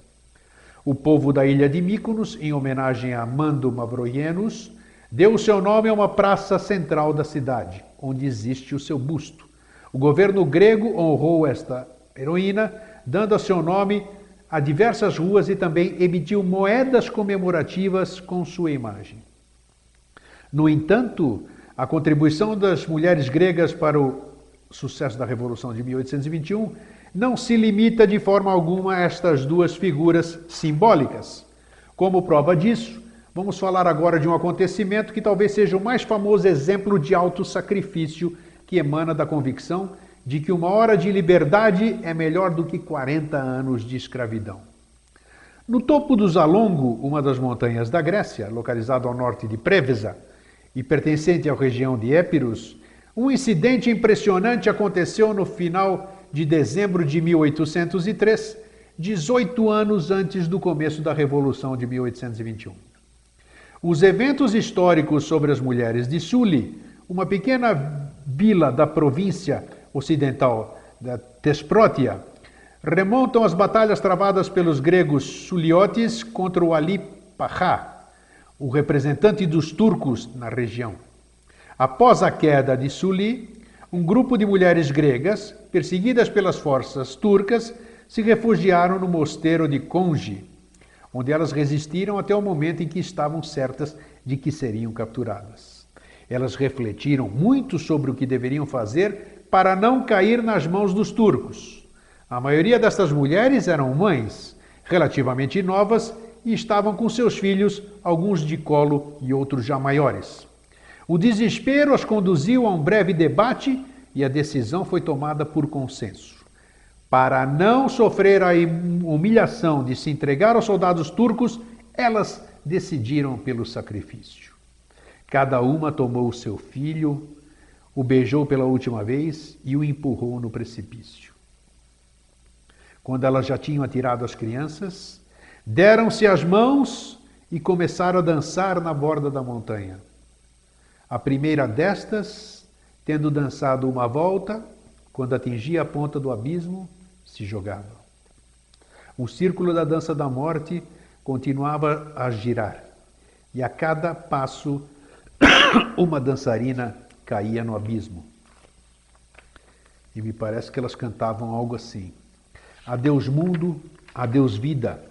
O povo da ilha de Mykonos, em homenagem a Mando Mavroienos, deu o seu nome a uma praça central da cidade, onde existe o seu busto. O governo grego honrou esta heroína, dando a seu nome a diversas ruas e também emitiu moedas comemorativas com sua imagem. No entanto, a contribuição das mulheres gregas para o sucesso da Revolução de 1821 não se limita de forma alguma a estas duas figuras simbólicas. Como prova disso, vamos falar agora de um acontecimento que talvez seja o mais famoso exemplo de auto-sacrifício que emana da convicção de que uma hora de liberdade é melhor do que 40 anos de escravidão. No topo do Zalongo, uma das montanhas da Grécia, localizado ao norte de Preveza, e pertencente à região de Épirus, um incidente impressionante aconteceu no final de dezembro de 1803, 18 anos antes do começo da Revolução de 1821. Os eventos históricos sobre as mulheres de Suli, uma pequena vila da província ocidental da Tesprótia, remontam às batalhas travadas pelos gregos Suliotes contra o Ali Pachá, o representante dos turcos na região. Após a queda de Suli, um grupo de mulheres gregas, perseguidas pelas forças turcas, se refugiaram no mosteiro de Congi, onde elas resistiram até o momento em que estavam certas de que seriam capturadas. Elas refletiram muito sobre o que deveriam fazer para não cair nas mãos dos turcos. A maioria destas mulheres eram mães, relativamente novas e estavam com seus filhos, alguns de colo e outros já maiores. O desespero as conduziu a um breve debate e a decisão foi tomada por consenso. Para não sofrer a humilhação de se entregar aos soldados turcos, elas decidiram pelo sacrifício. Cada uma tomou o seu filho, o beijou pela última vez e o empurrou no precipício. Quando elas já tinham atirado as crianças, Deram-se as mãos e começaram a dançar na borda da montanha. A primeira destas, tendo dançado uma volta, quando atingia a ponta do abismo, se jogava. O círculo da dança da morte continuava a girar, e a cada passo uma dançarina caía no abismo. E me parece que elas cantavam algo assim: Adeus mundo, adeus vida.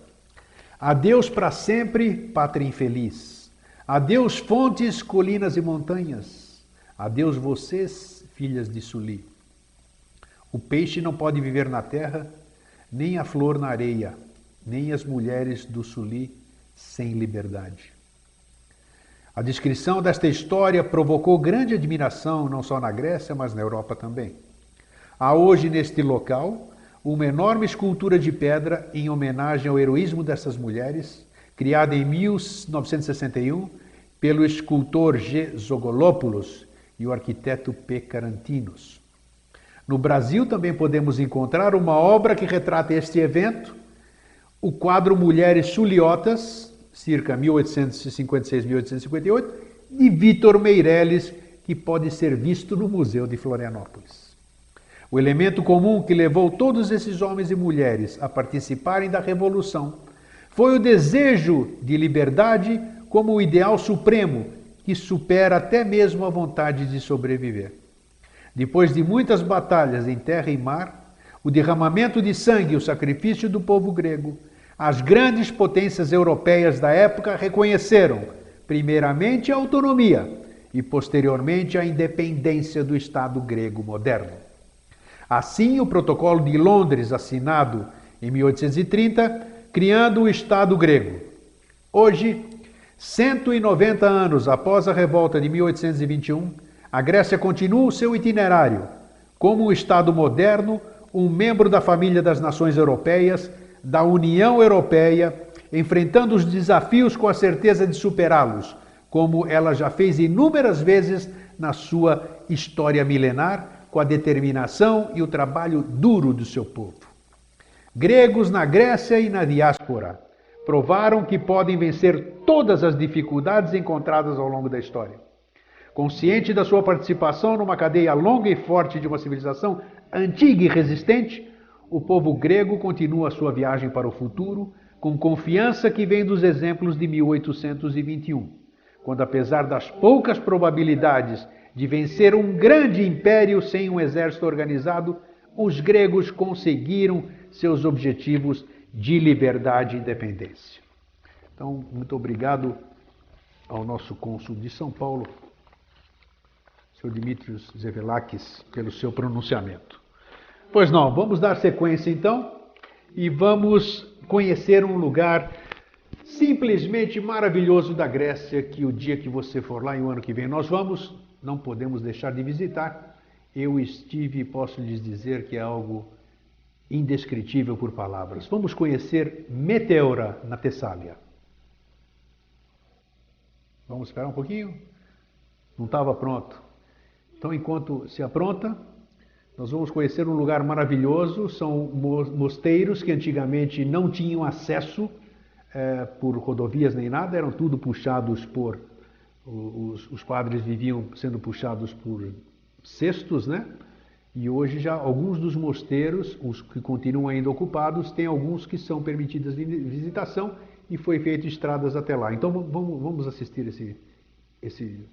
Adeus para sempre, pátria infeliz. Adeus fontes, colinas e montanhas. Adeus vocês, filhas de Suli. O peixe não pode viver na terra, nem a flor na areia, nem as mulheres do Suli sem liberdade. A descrição desta história provocou grande admiração não só na Grécia, mas na Europa também. Há hoje neste local uma enorme escultura de pedra em homenagem ao heroísmo dessas mulheres, criada em 1961, pelo escultor G. Zogolopoulos e o arquiteto P. Carantinos. No Brasil também podemos encontrar uma obra que retrata este evento, o quadro Mulheres Suliotas, circa 1856-1858, de Vitor Meirelles, que pode ser visto no Museu de Florianópolis. O elemento comum que levou todos esses homens e mulheres a participarem da Revolução foi o desejo de liberdade como o ideal supremo que supera até mesmo a vontade de sobreviver. Depois de muitas batalhas em terra e mar, o derramamento de sangue e o sacrifício do povo grego, as grandes potências europeias da época reconheceram, primeiramente, a autonomia e, posteriormente, a independência do Estado grego moderno. Assim, o Protocolo de Londres, assinado em 1830, criando o Estado grego. Hoje, 190 anos após a revolta de 1821, a Grécia continua o seu itinerário como um Estado moderno, um membro da família das nações europeias, da União Europeia, enfrentando os desafios com a certeza de superá-los, como ela já fez inúmeras vezes na sua história milenar com a determinação e o trabalho duro do seu povo. Gregos na Grécia e na diáspora provaram que podem vencer todas as dificuldades encontradas ao longo da história. Consciente da sua participação numa cadeia longa e forte de uma civilização antiga e resistente, o povo grego continua sua viagem para o futuro com confiança que vem dos exemplos de 1821, quando, apesar das poucas probabilidades de vencer um grande império sem um exército organizado, os gregos conseguiram seus objetivos de liberdade e independência. Então, muito obrigado ao nosso cônsul de São Paulo, Sr. Dimitrios Zevelakis, pelo seu pronunciamento. Pois não, vamos dar sequência então e vamos conhecer um lugar simplesmente maravilhoso da Grécia que o dia que você for lá e o ano que vem nós vamos não podemos deixar de visitar. Eu estive e posso lhes dizer que é algo indescritível por palavras. Vamos conhecer Meteora na Tessália. Vamos esperar um pouquinho? Não estava pronto. Então, enquanto se apronta, nós vamos conhecer um lugar maravilhoso. São mosteiros que antigamente não tinham acesso é, por rodovias nem nada, eram tudo puxados por os, os padres viviam sendo puxados por cestos, né? E hoje já alguns dos mosteiros, os que continuam ainda ocupados, tem alguns que são permitidas visitação e foi feito estradas até lá. Então vamos, vamos assistir esse, esse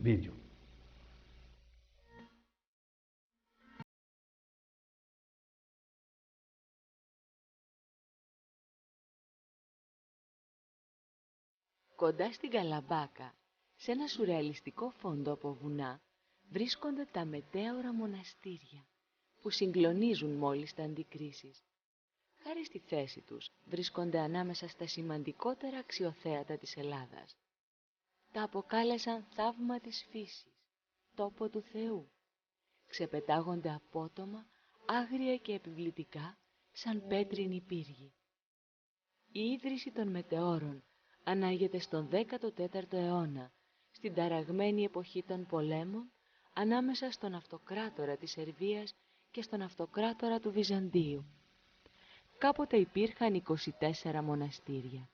vídeo. Κοντά στην Καλαμπάκα, σε ένα σουρεαλιστικό φόντο από βουνά, βρίσκονται τα μετέωρα μοναστήρια, που συγκλονίζουν μόλις τα αντικρίσεις. Χάρη στη θέση τους, βρίσκονται ανάμεσα στα σημαντικότερα αξιοθέατα της Ελλάδας. Τα αποκάλεσαν θαύμα της φύσης, τόπο του Θεού. Ξεπετάγονται απότομα, άγρια και επιβλητικά, σαν πέτρινη πύργη. Η ίδρυση των μετεώρων ανάγεται στον 14ο αιώνα, στην ταραγμένη εποχή των πολέμων, ανάμεσα στον αυτοκράτορα της Σερβίας και στον αυτοκράτορα του Βυζαντίου. Κάποτε υπήρχαν 24 μοναστήρια.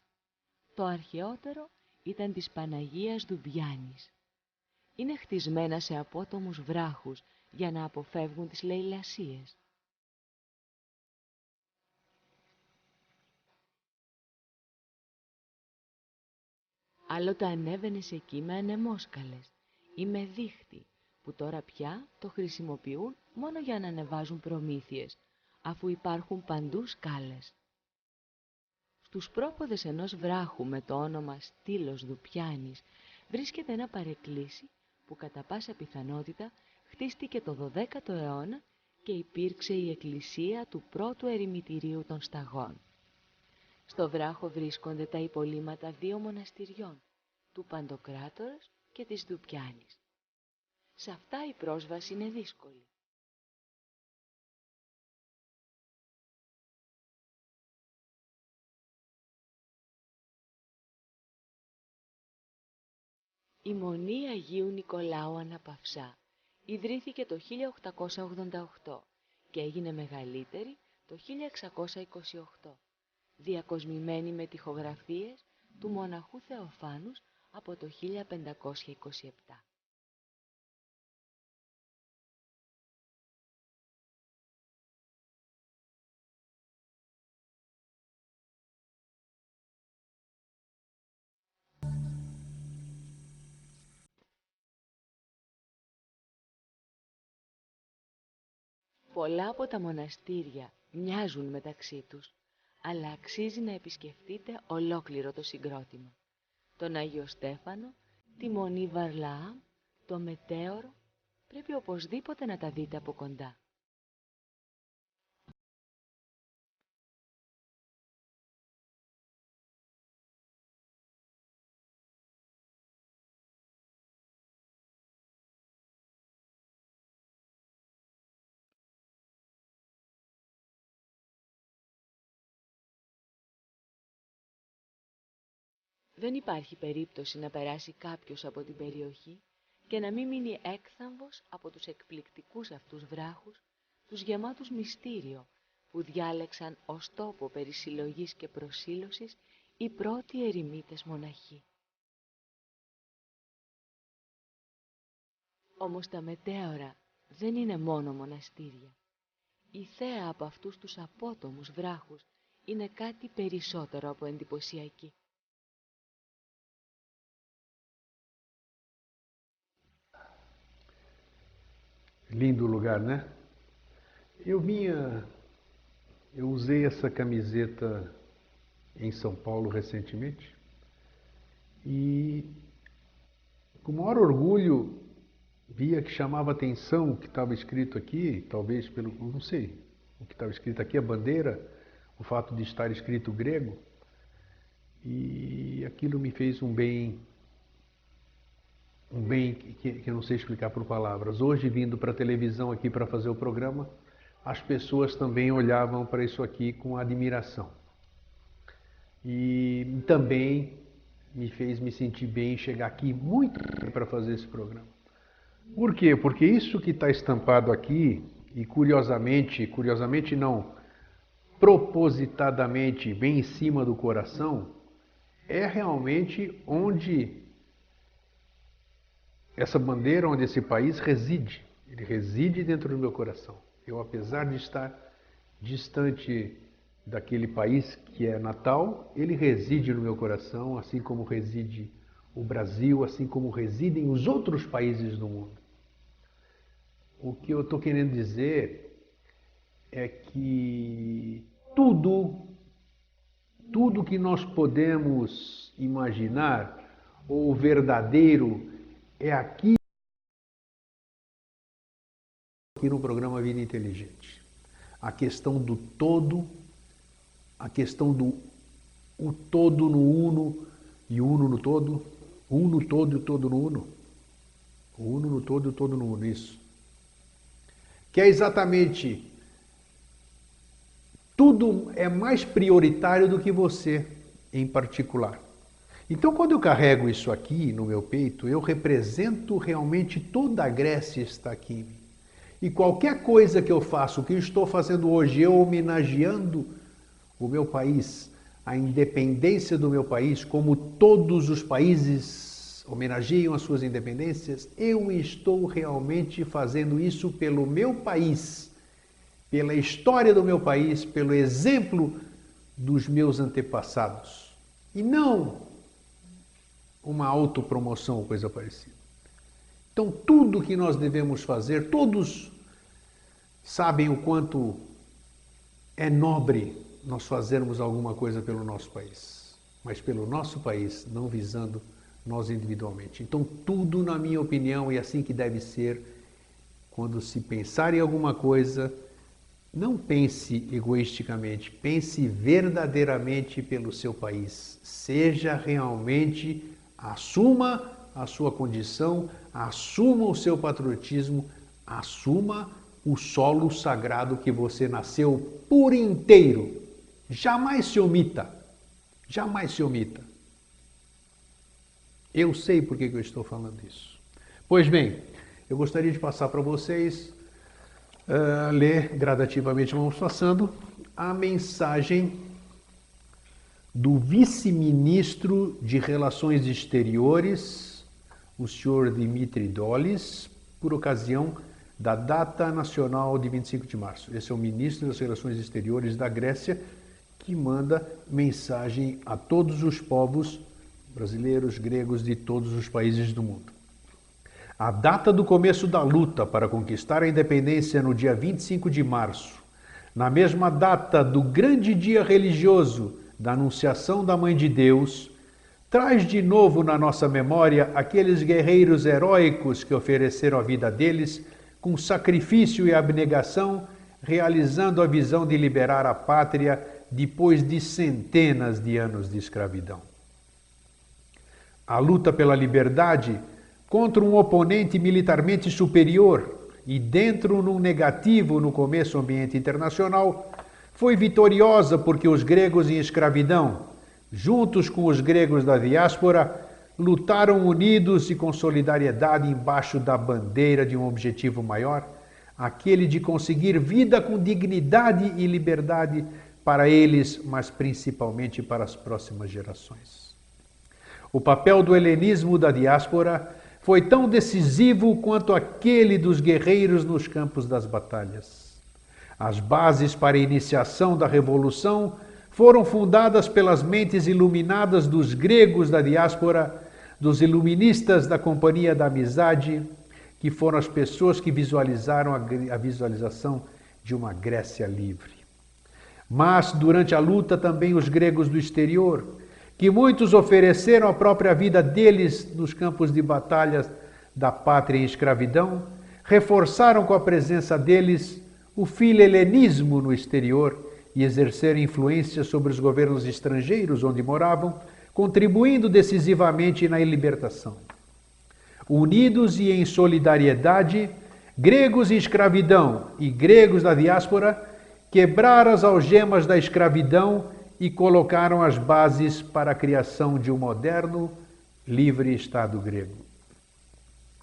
Το αρχαιότερο ήταν της Παναγίας Δουμπιάνης. Είναι χτισμένα σε απότομους βράχους για να αποφεύγουν τις λαιλασίες. Άλλοτε ανέβαινες εκεί με ανεμόσκαλες ή με δίχτυ, που τώρα πια το χρησιμοποιούν μόνο για να ανεβάζουν προμήθειες, αφού υπάρχουν παντού σκάλες. Στους πρόποδες ενός βράχου με το όνομα Στήλος Δουπιάνης βρίσκεται ένα παρεκκλήσι που κατά πάσα πιθανότητα χτίστηκε το 12ο αιώνα και υπήρξε η εκκλησία του πρώτου ερημητηρίου των σταγών. Στο βράχο βρίσκονται τα υπολείμματα δύο μοναστηριών, του Παντοκράτορας και της Δουπιάνης. Σε αυτά η πρόσβαση είναι δύσκολη. Η Μονή Αγίου Νικολάου Αναπαυσά ιδρύθηκε το 1888 και έγινε μεγαλύτερη το 1628, διακοσμημένη με τοιχογραφίες του μοναχού Θεοφάνους από το 1527. Πολλά από τα μοναστήρια μοιάζουν μεταξύ τους, αλλά αξίζει να επισκεφτείτε ολόκληρο το συγκρότημα. Τον Άγιο Στέφανο, τη Μονή Βαρλαάμ, το Μετέωρο, πρέπει οπωσδήποτε να τα δείτε από κοντά. Δεν υπάρχει περίπτωση να περάσει κάποιος από την περιοχή και να μην μείνει έκθαμβος από τους εκπληκτικούς αυτούς βράχους, τους γεμάτους μυστήριο που διάλεξαν ως τόπο περί συλλογής και προσήλωσης οι πρώτοι ερημίτες μοναχοί. Όμως τα μετέωρα δεν είναι μόνο μοναστήρια. Η θέα από αυτούς τους απότομους βράχους είναι κάτι περισσότερο από εντυπωσιακή. Lindo lugar, né? Eu vinha, eu usei essa camiseta em São Paulo recentemente e com maior orgulho via que chamava atenção o que estava escrito aqui, talvez pelo, não sei, o que estava escrito aqui, a bandeira, o fato de estar escrito grego, e aquilo me fez um bem um bem que, que eu não sei explicar por palavras. Hoje, vindo para a televisão aqui para fazer o programa, as pessoas também olhavam para isso aqui com admiração. E também me fez me sentir bem chegar aqui muito para fazer esse programa. Por quê? Porque isso que está estampado aqui, e curiosamente, curiosamente não, propositadamente bem em cima do coração, é realmente onde essa bandeira onde esse país reside. Ele reside dentro do meu coração. Eu, apesar de estar distante daquele país que é natal, ele reside no meu coração, assim como reside o Brasil, assim como residem os outros países do mundo. O que eu estou querendo dizer é que tudo, tudo que nós podemos imaginar, ou verdadeiro, é aqui, aqui no programa Vida Inteligente. A questão do todo, a questão do o todo no uno e o uno no todo, uno todo e o todo no uno. O uno no todo e o todo no uno, isso. Que é exatamente tudo é mais prioritário do que você em particular. Então, quando eu carrego isso aqui no meu peito, eu represento realmente toda a Grécia está aqui. E qualquer coisa que eu faço, o que eu estou fazendo hoje, eu homenageando o meu país, a independência do meu país, como todos os países homenageiam as suas independências, eu estou realmente fazendo isso pelo meu país, pela história do meu país, pelo exemplo dos meus antepassados. E não uma autopromoção ou coisa parecida. Então, tudo que nós devemos fazer, todos sabem o quanto é nobre nós fazermos alguma coisa pelo nosso país, mas pelo nosso país, não visando nós individualmente. Então, tudo, na minha opinião, é assim que deve ser quando se pensar em alguma coisa. Não pense egoisticamente, pense verdadeiramente pelo seu país. Seja realmente Assuma a sua condição, assuma o seu patriotismo, assuma o solo sagrado que você nasceu por inteiro. Jamais se omita. Jamais se omita. Eu sei por que eu estou falando isso. Pois bem, eu gostaria de passar para vocês, uh, ler gradativamente, vamos passando, a mensagem do vice-ministro de Relações Exteriores, o senhor Dimitri Dolis, por ocasião da data nacional de 25 de março. Esse é o ministro das Relações Exteriores da Grécia que manda mensagem a todos os povos brasileiros, gregos de todos os países do mundo. A data do começo da luta para conquistar a independência no dia 25 de março, na mesma data do grande dia religioso da Anunciação da Mãe de Deus, traz de novo na nossa memória aqueles guerreiros heróicos que ofereceram a vida deles com sacrifício e abnegação, realizando a visão de liberar a pátria depois de centenas de anos de escravidão. A luta pela liberdade contra um oponente militarmente superior e dentro num negativo no começo ambiente internacional foi vitoriosa porque os gregos em escravidão, juntos com os gregos da diáspora, lutaram unidos e com solidariedade embaixo da bandeira de um objetivo maior, aquele de conseguir vida com dignidade e liberdade para eles, mas principalmente para as próximas gerações. O papel do helenismo da diáspora foi tão decisivo quanto aquele dos guerreiros nos campos das batalhas. As bases para a iniciação da revolução foram fundadas pelas mentes iluminadas dos gregos da diáspora, dos iluministas da Companhia da Amizade, que foram as pessoas que visualizaram a visualização de uma Grécia livre. Mas, durante a luta, também os gregos do exterior, que muitos ofereceram a própria vida deles nos campos de batalha da pátria em escravidão, reforçaram com a presença deles o filhelenismo no exterior e exercer influência sobre os governos estrangeiros onde moravam, contribuindo decisivamente na libertação. Unidos e em solidariedade, gregos em escravidão e gregos da diáspora quebraram as algemas da escravidão e colocaram as bases para a criação de um moderno, livre Estado grego.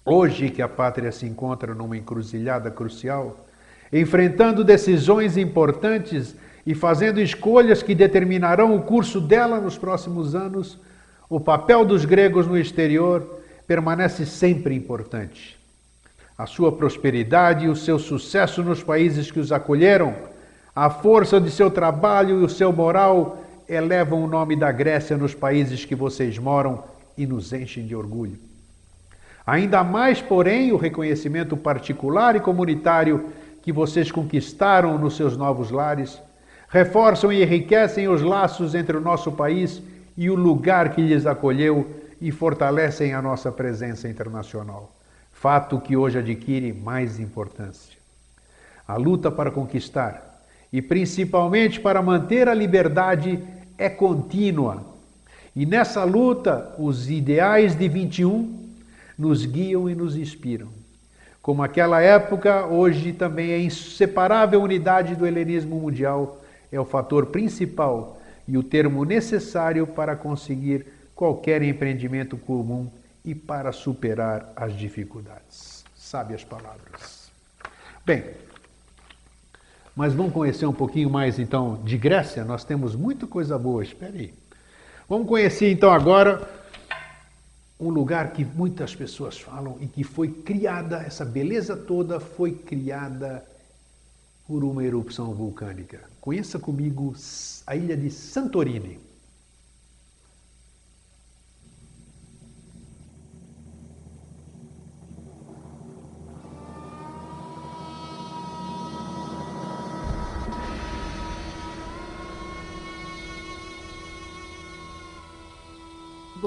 Hoje que a pátria se encontra numa encruzilhada crucial, enfrentando decisões importantes e fazendo escolhas que determinarão o curso dela nos próximos anos, o papel dos gregos no exterior permanece sempre importante. A sua prosperidade e o seu sucesso nos países que os acolheram, a força de seu trabalho e o seu moral elevam o nome da Grécia nos países que vocês moram e nos enchem de orgulho. Ainda mais, porém, o reconhecimento particular e comunitário que vocês conquistaram nos seus novos lares, reforçam e enriquecem os laços entre o nosso país e o lugar que lhes acolheu e fortalecem a nossa presença internacional. Fato que hoje adquire mais importância. A luta para conquistar e principalmente para manter a liberdade é contínua. E nessa luta, os ideais de 21 nos guiam e nos inspiram. Como aquela época, hoje também é inseparável unidade do helenismo mundial, é o fator principal e o termo necessário para conseguir qualquer empreendimento comum e para superar as dificuldades. Sabe as palavras. Bem, mas vamos conhecer um pouquinho mais então de Grécia? Nós temos muita coisa boa, espere aí. Vamos conhecer então agora um lugar que muitas pessoas falam e que foi criada, essa beleza toda foi criada por uma erupção vulcânica. Conheça comigo a ilha de Santorini.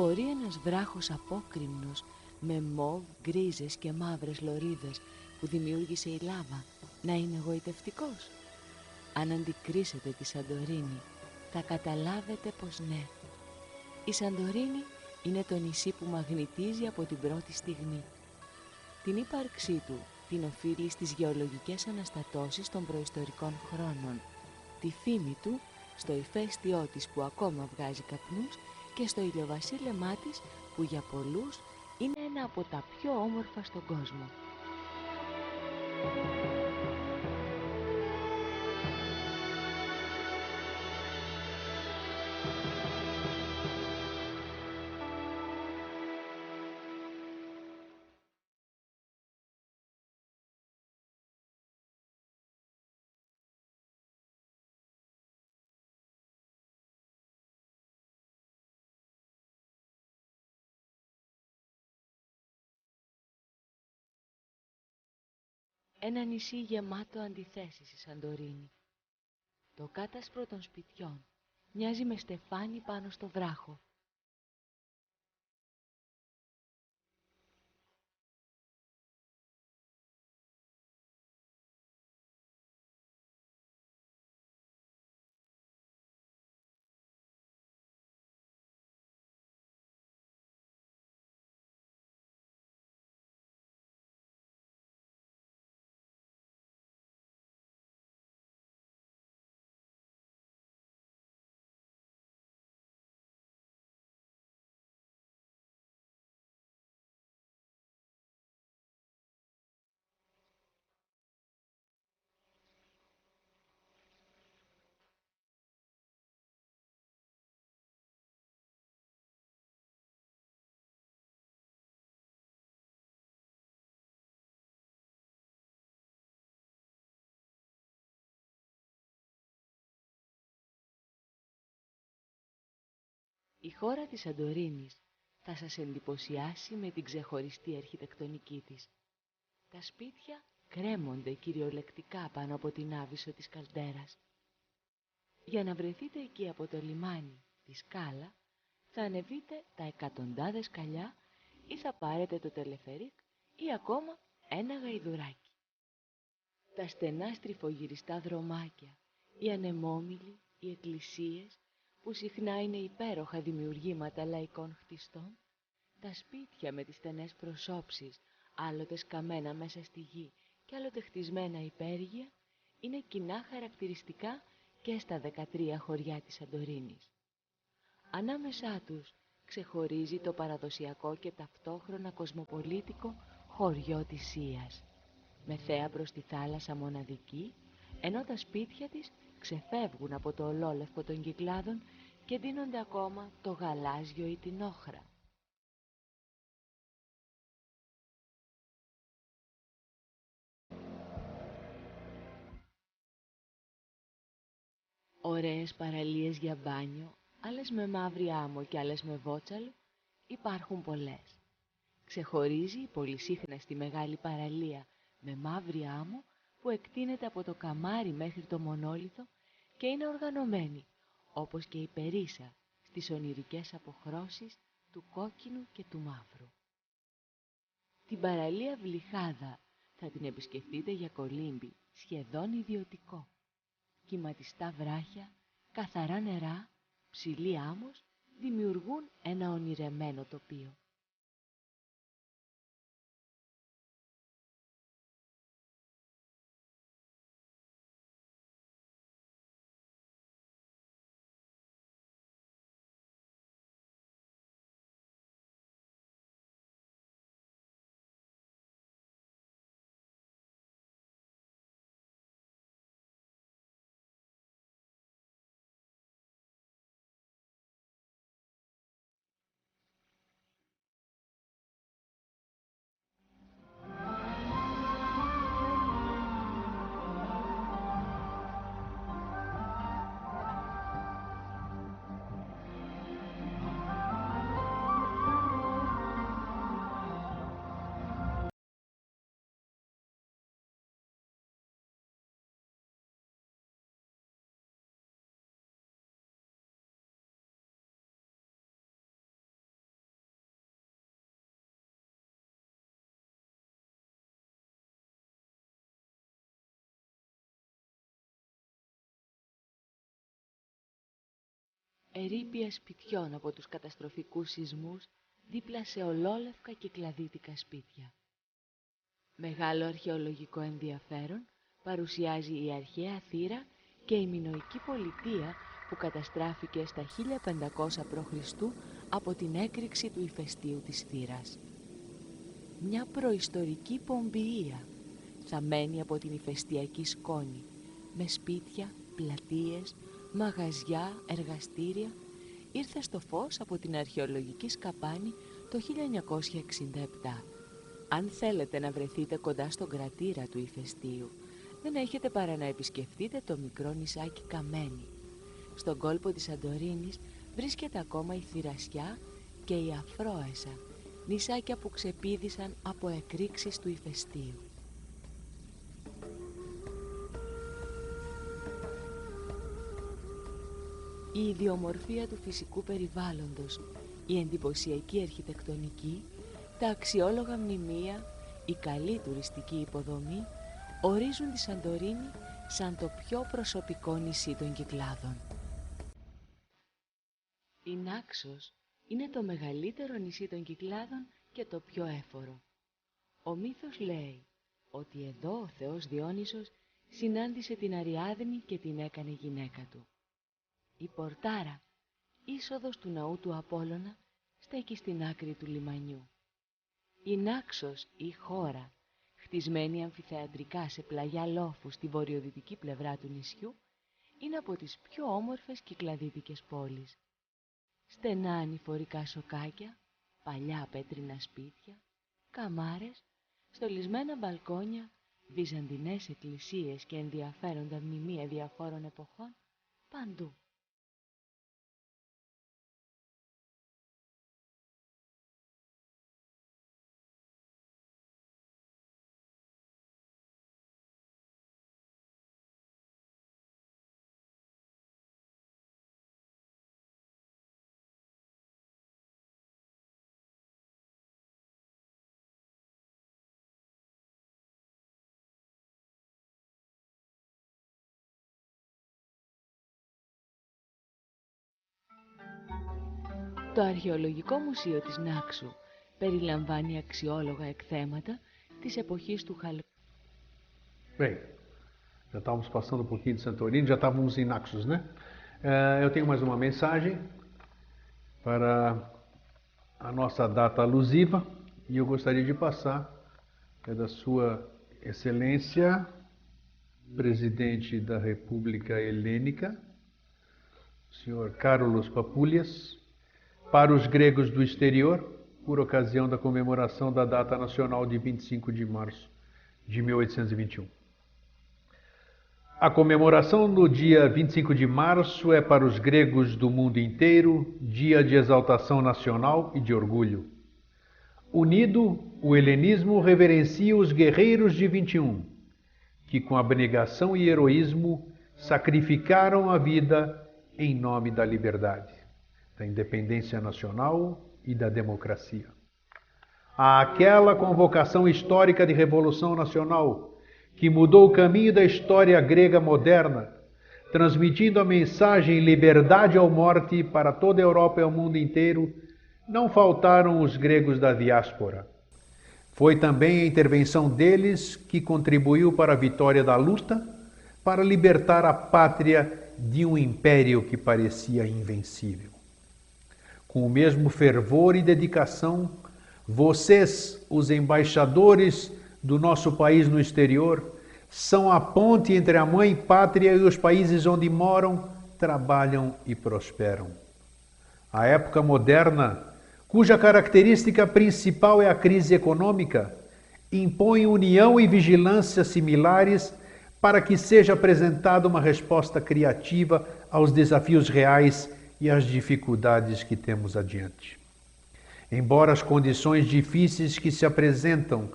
Μπορεί ένας βράχος απόκριμνος με μοβ, γκρίζες και μαύρες λωρίδες που δημιούργησε η λάβα να είναι εγωιτευτικός. Αν αντικρίσετε τη Σαντορίνη θα καταλάβετε πως ναι. Η Σαντορίνη είναι το νησί που μαγνητίζει από την πρώτη στιγμή. Την ύπαρξή του την οφείλει στις γεωλογικές αναστατώσεις των προϊστορικών χρόνων. Τη φήμη του στο ηφαίστειό της που ακόμα βγάζει καπνούς και στο ηλιοβασίλεμά της που για πολλούς είναι ένα από τα πιο όμορφα στον κόσμο. Ένα νησί γεμάτο αντιθέσεις η Σαντορίνη. Το κάτασπρο των σπιτιών μοιάζει με στεφάνι πάνω στο βράχο. Η χώρα της Σαντορίνης θα σας εντυπωσιάσει με την ξεχωριστή αρχιτεκτονική της. Τα σπίτια κρέμονται κυριολεκτικά πάνω από την άβυσο της καλτέρας. Για να βρεθείτε εκεί από το λιμάνι, της σκάλα, θα ανεβείτε τα εκατοντάδες καλιά ή θα πάρετε το τελεφερίκ ή ακόμα ένα γαϊδουράκι. Τα στενά στριφογυριστά δρομάκια, οι ανεμόμυλοι, οι εκκλησίες, που συχνά είναι υπέροχα δημιουργήματα λαϊκών χτιστών, τα σπίτια με τις στενές προσώψεις, άλλοτε σκαμμένα μέσα στη γη και άλλοτε χτισμένα υπέργεια, είναι κοινά χαρακτηριστικά και στα 13 χωριά της Σαντορίνης. Ανάμεσά τους ξεχωρίζει το παραδοσιακό και ταυτόχρονα κοσμοπολίτικο χωριό της Σίας, με θέα προς τη θάλασσα μοναδική, ενώ τα σπίτια της ξεφεύγουν από το ολόλευκο των κυκλάδων και δίνονται ακόμα το γαλάζιο ή την όχρα. Ωραίες παραλίες για μπάνιο, άλλες με μαύρη άμμο και άλλες με βότσαλο, υπάρχουν πολλές. Ξεχωρίζει η πολυσύχνα στη μεγάλη παραλία με μαύρη άμμο που εκτείνεται από το καμάρι μέχρι το μονόλιθο και είναι οργανωμένη, όπως και η περίσα στις ονειρικές αποχρώσεις του κόκκινου και του μαύρου. Την παραλία Βλυχάδα θα την επισκεφτείτε για κολύμπι σχεδόν ιδιωτικό. Κυματιστά βράχια, καθαρά νερά, ψηλή άμμος δημιουργούν ένα ονειρεμένο τοπίο. Ερήπια σπιτιών από τους καταστροφικούς σεισμούς δίπλα σε ολόλευκα και κλαδίτικα σπίτια. Μεγάλο αρχαιολογικό ενδιαφέρον παρουσιάζει η αρχαία θύρα και η μινοϊκή πολιτεία που καταστράφηκε στα 1500 π.Χ. από την έκρηξη του ηφαιστείου της θύρας. Μια προϊστορική πομπιεία θαμένη από την ηφαιστειακή σκόνη με σπίτια, πλατείες, μαγαζιά, εργαστήρια ήρθε στο φως από την αρχαιολογική σκαπάνη το 1967. Αν θέλετε να βρεθείτε κοντά στον κρατήρα του ηφαιστείου, δεν έχετε παρά να επισκεφτείτε το μικρό νησάκι Καμένη. Στον κόλπο της Σαντορίνης βρίσκεται ακόμα η Θηρασιά και η Αφρόεσα, νησάκια που ξεπίδησαν από εκρήξεις του ηφαιστείου. Η ιδιομορφία του φυσικού περιβάλλοντος, η εντυπωσιακή αρχιτεκτονική, τα αξιόλογα μνημεία, η καλή τουριστική υποδομή ορίζουν τη Σαντορίνη σαν το πιο προσωπικό νησί των Κυκλάδων. Η Νάξος είναι το μεγαλύτερο νησί των Κυκλάδων και το πιο έφορο. Ο μύθος λέει ότι εδώ ο θεός Διόνυσος συνάντησε την Αριάδνη και την έκανε γυναίκα του. Η Πορτάρα, είσοδος του ναού του Απόλλωνα, στέκει στην άκρη του λιμανιού. Η Νάξος, η χώρα, χτισμένη αμφιθεατρικά σε πλαγιά λόφου στη βορειοδυτική πλευρά του νησιού, είναι από τις πιο όμορφες κυκλαδίτικες πόλεις. Στενά ανηφορικά σοκάκια, παλιά πέτρινα σπίτια, καμάρες, στολισμένα μπαλκόνια, βυζαντινές εκκλησίες και ενδιαφέροντα μνημεία διαφόρων εποχών, παντού. Το Αρχαιολογικό Μουσείο της Νάξου περιλαμβάνει αξιόλογα εκθέματα της εποχής του Χαλ... Bem, já estávamos passando um pouquinho de Santorini, já estávamos em Naxos, né? É, eu tenho mais uma mensagem para a nossa data alusiva e eu gostaria de passar é da Sua Excelência, Presidente da República Helênica, senhor Carlos Papulhas, para os gregos do exterior, por ocasião da comemoração da data nacional de 25 de março de 1821. A comemoração no dia 25 de março é para os gregos do mundo inteiro dia de exaltação nacional e de orgulho. Unido, o helenismo reverencia os guerreiros de 21, que com abnegação e heroísmo sacrificaram a vida em nome da liberdade, da independência nacional e da democracia. Àquela convocação histórica de revolução nacional que mudou o caminho da história grega moderna, transmitindo a mensagem liberdade ou morte para toda a Europa e o mundo inteiro, não faltaram os gregos da diáspora. Foi também a intervenção deles que contribuiu para a vitória da luta para libertar a pátria de um império que parecia invencível. Com o mesmo fervor e dedicação, vocês, os embaixadores do nosso país no exterior, são a ponte entre a mãe pátria e os países onde moram, trabalham e prosperam. A época moderna, cuja característica principal é a crise econômica, impõe união e vigilância similares para que seja apresentada uma resposta criativa aos desafios reais e às dificuldades que temos adiante. Embora as condições difíceis que se apresentam,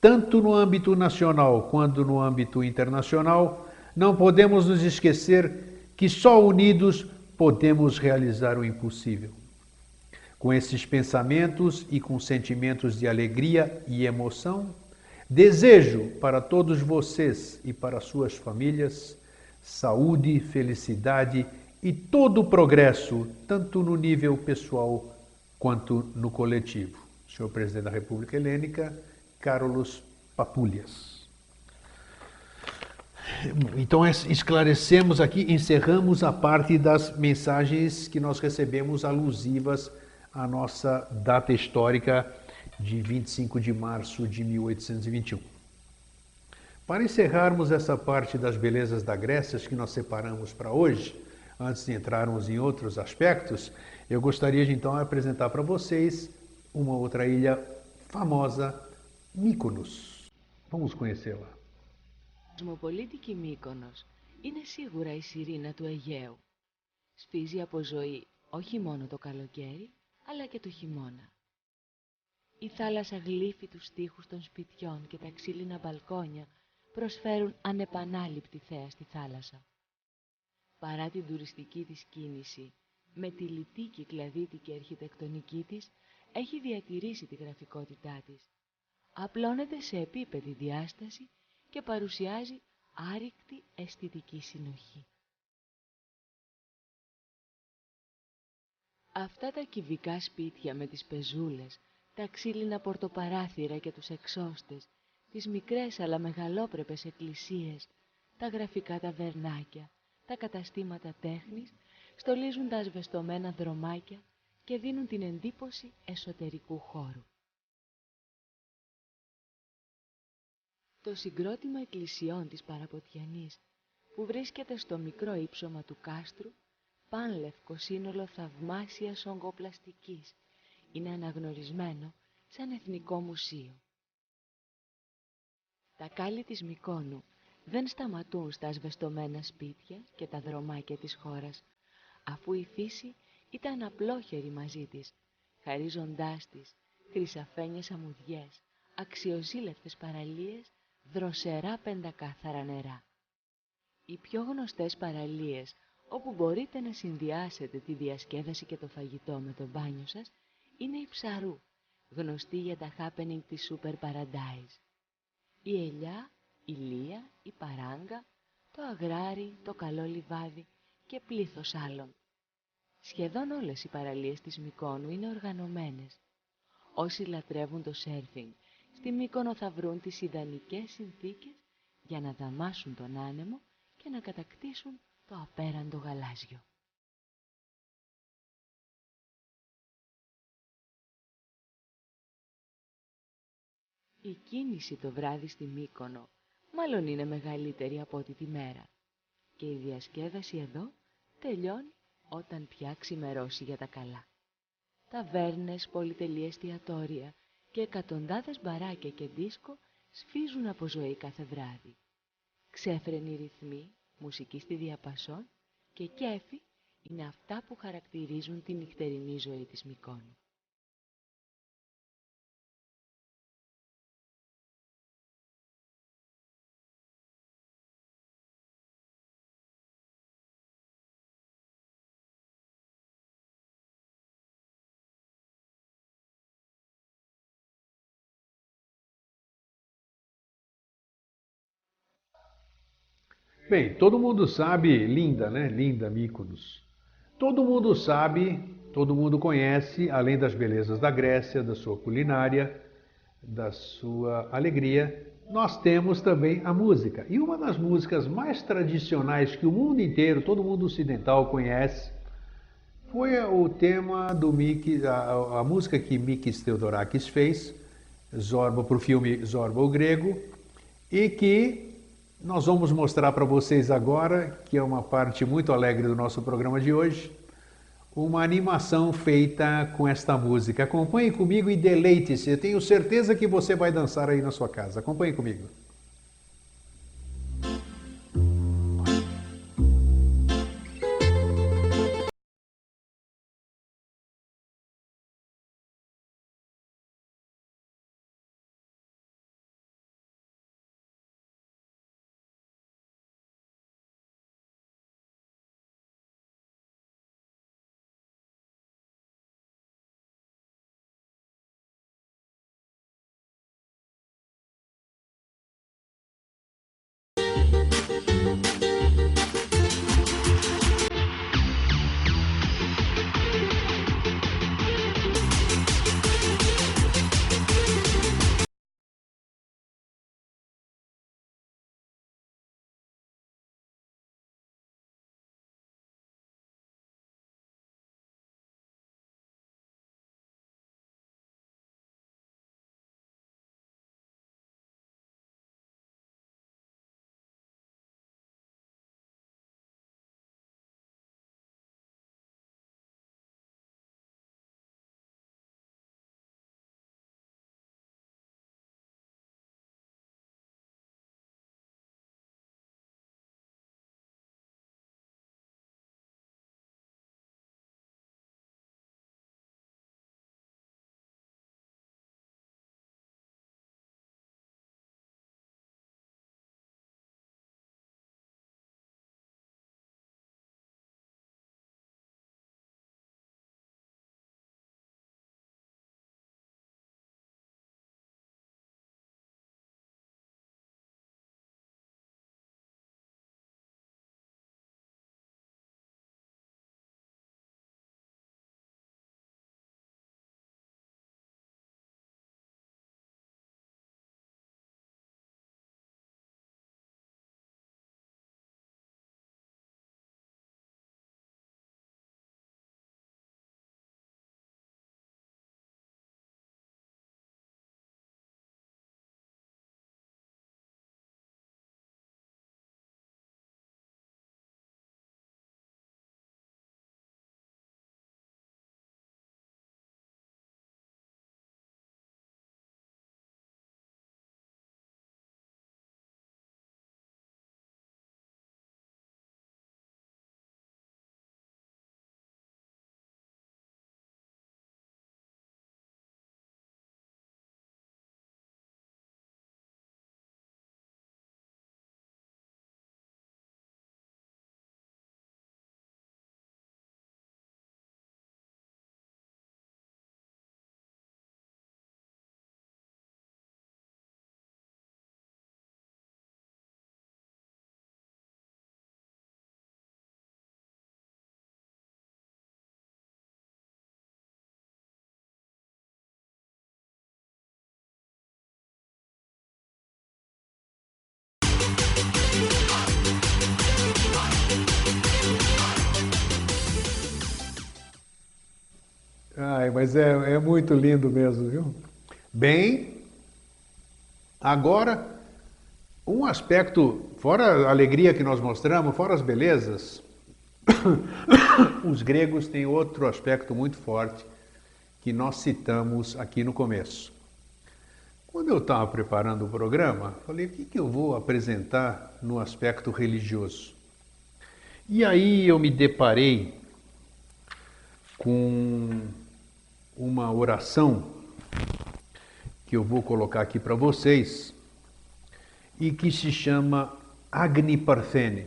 tanto no âmbito nacional quanto no âmbito internacional, não podemos nos esquecer que só unidos podemos realizar o impossível. Com esses pensamentos e com sentimentos de alegria e emoção, Desejo para todos vocês e para suas famílias saúde, felicidade e todo o progresso, tanto no nível pessoal quanto no coletivo. Senhor Presidente da República Helênica, Carlos Papulhas. Então esclarecemos aqui, encerramos a parte das mensagens que nós recebemos alusivas à nossa data histórica de 25 de março de 1821. Para encerrarmos essa parte das belezas da Grécia que nós separamos para hoje, antes de entrarmos em outros aspectos, eu gostaria de então apresentar para vocês uma outra ilha famosa, Mykonos. Vamos conhecê-la. Κοσμοπολίτικη Μύκονος είναι σίγουρα η σιρήνα του Αιγαίου. Σφίζει από ζωή όχι μόνο το καλοκαίρι, αλλά και το χειμώνα. Η θάλασσα γλύφει τους τοίχους των σπιτιών και τα ξύλινα μπαλκόνια προσφέρουν ανεπανάληπτη θέα στη θάλασσα. Παρά την τουριστική της κίνηση, με τη λιτή κυκλαδίτικη αρχιτεκτονική της, έχει διατηρήσει τη γραφικότητά της. Απλώνεται σε επίπεδη διάσταση και παρουσιάζει άρρηκτη αισθητική συνοχή. Αυτά τα κυβικά σπίτια με τις πεζούλες, τα ξύλινα πορτοπαράθυρα και τους εξώστες, τις μικρές αλλά μεγαλόπρεπες εκκλησίες, τα γραφικά ταβερνάκια, τα καταστήματα τέχνης, στολίζουν τα ασβεστομένα δρομάκια και δίνουν την εντύπωση εσωτερικού χώρου. Το συγκρότημα εκκλησιών της Παραποτιανής, που βρίσκεται στο μικρό ύψωμα του κάστρου, πάνλευκο σύνολο θαυμάσιας ογκοπλαστικής, είναι αναγνωρισμένο σαν εθνικό μουσείο. Τα κάλλη της Μικόνου δεν σταματούν στα ασβεστομένα σπίτια και τα δρομάκια της χώρας, αφού η φύση ήταν απλόχερη μαζί της, χαρίζοντάς της χρυσαφένιες αμμουδιές, αξιοζήλευτες παραλίες, δροσερά πεντακάθαρα νερά. Οι πιο γνωστές παραλίες όπου μπορείτε να συνδυάσετε τη διασκέδαση και το φαγητό με το μπάνιο σας είναι η Ψαρού, γνωστή για τα happening της Super Paradise. Η Ελιά, η Λία, η Παράγκα, το Αγράρι, το Καλό Λιβάδι και πλήθος άλλων. Σχεδόν όλες οι παραλίες της Μικόνου είναι οργανωμένες. Όσοι λατρεύουν το σέρφινγκ, στη Μύκονο θα βρουν τις ιδανικές συνθήκες για να δαμάσουν τον άνεμο και να κατακτήσουν το απέραντο γαλάζιο. Η κίνηση το βράδυ στη Μύκονο μάλλον είναι μεγαλύτερη από ό,τι τη μέρα και η διασκέδαση εδώ τελειώνει όταν πια ξημερώσει για τα καλά. Ταβέρνες, πολυτελή εστιατόρια και εκατοντάδες μπαράκια και δίσκο σφίζουν από ζωή κάθε βράδυ. Ξέφρενοι ρυθμοί, μουσική στη διαπασόν και κέφι είναι αυτά που χαρακτηρίζουν τη νυχτερινή ζωή της Μικόνου. Bem, todo mundo sabe, linda, né? Linda Mykonos. Todo mundo sabe, todo mundo conhece, além das belezas da Grécia, da sua culinária, da sua alegria, nós temos também a música. E uma das músicas mais tradicionais que o mundo inteiro, todo mundo ocidental conhece, foi o tema do Mikis, a, a música que Mikis Theodorakis fez, Zorba, para o filme Zorba o Grego, e que nós vamos mostrar para vocês agora, que é uma parte muito alegre do nosso programa de hoje, uma animação feita com esta música. Acompanhe comigo e deleite-se. Eu tenho certeza que você vai dançar aí na sua casa. Acompanhe comigo. Ai, mas é, é muito lindo mesmo, viu? Bem, agora, um aspecto, fora a alegria que nós mostramos, fora as belezas, os gregos têm outro aspecto muito forte que nós citamos aqui no começo. Quando eu estava preparando o programa, falei: o que, que eu vou apresentar no aspecto religioso? E aí eu me deparei com uma oração que eu vou colocar aqui para vocês e que se chama Agni Parthene.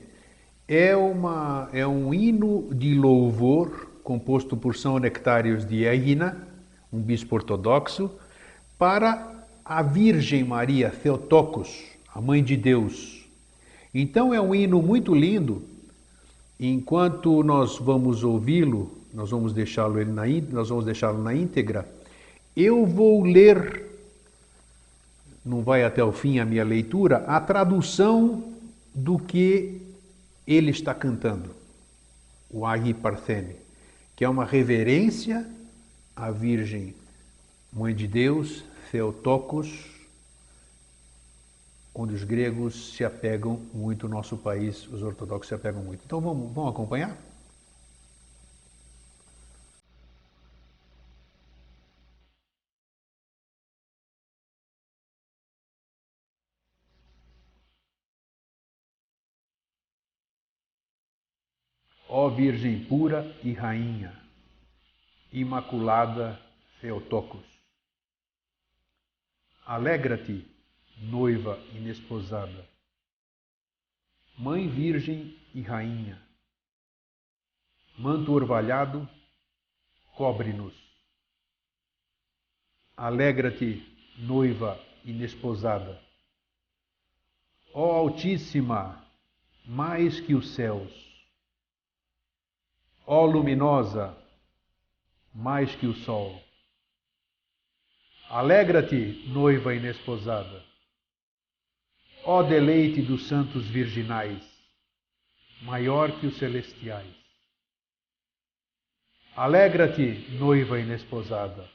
É, uma, é um hino de louvor composto por São Nectários de Egina, um bispo ortodoxo, para a Virgem Maria Theotokos, a Mãe de Deus. Então é um hino muito lindo. Enquanto nós vamos ouvi-lo, nós vamos deixá-lo na, nós vamos deixá-lo na íntegra. Eu vou ler, não vai até o fim a minha leitura, a tradução do que ele está cantando, o Agi Parthene, que é uma reverência à Virgem Mãe de Deus, Theotokos, onde os gregos se apegam muito, o nosso país, os ortodoxos se apegam muito. Então vamos, vamos acompanhar? Ó Virgem pura e Rainha, Imaculada Theotokos. Alegra-te, noiva inesposada, Mãe Virgem e Rainha, manto orvalhado, cobre-nos. Alegra-te, noiva inesposada. Ó Altíssima, mais que os céus, Ó luminosa, mais que o sol. Alegra-te, noiva inesposada. Ó deleite dos santos virginais, maior que os celestiais. Alegra-te, noiva inesposada.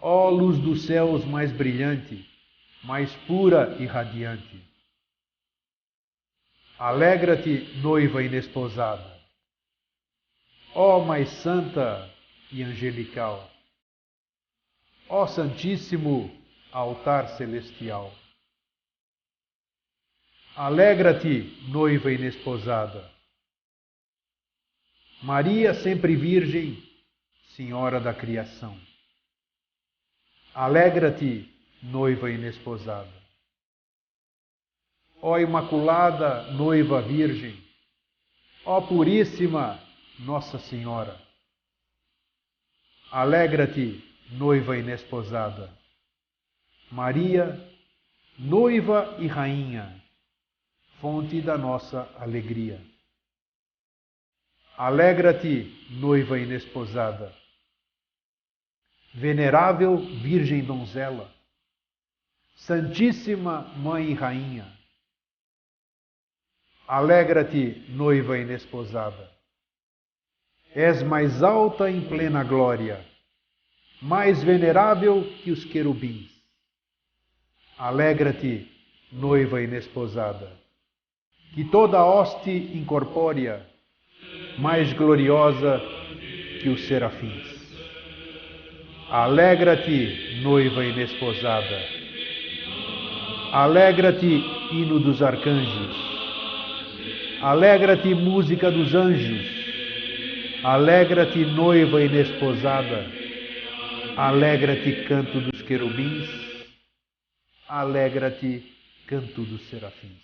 Ó luz dos céus mais brilhante, mais pura e radiante. Alegra-te, noiva inesposada Ó mais santa e angelical, ó Santíssimo altar celestial. Alegra-te, noiva inesposada. Maria sempre Virgem, Senhora da criação. Alegra-te, noiva inesposada. Ó Imaculada Noiva Virgem, ó Puríssima nossa Senhora. Alegra-te, noiva inesposada. Maria, noiva e rainha, fonte da nossa alegria. Alegra-te, noiva inesposada. Venerável Virgem Donzela, Santíssima Mãe e Rainha. Alegra-te, noiva inesposada és mais alta em plena glória, mais venerável que os querubins. Alegra-te, noiva inesposada, que toda hoste incorpórea, mais gloriosa que os serafins. Alegra-te, noiva inesposada. Alegra-te, hino dos arcanjos. Alegra-te, música dos anjos. Alegra-te, noiva inesposada. Alegra-te, canto dos querubins. Alegra-te, canto dos serafins.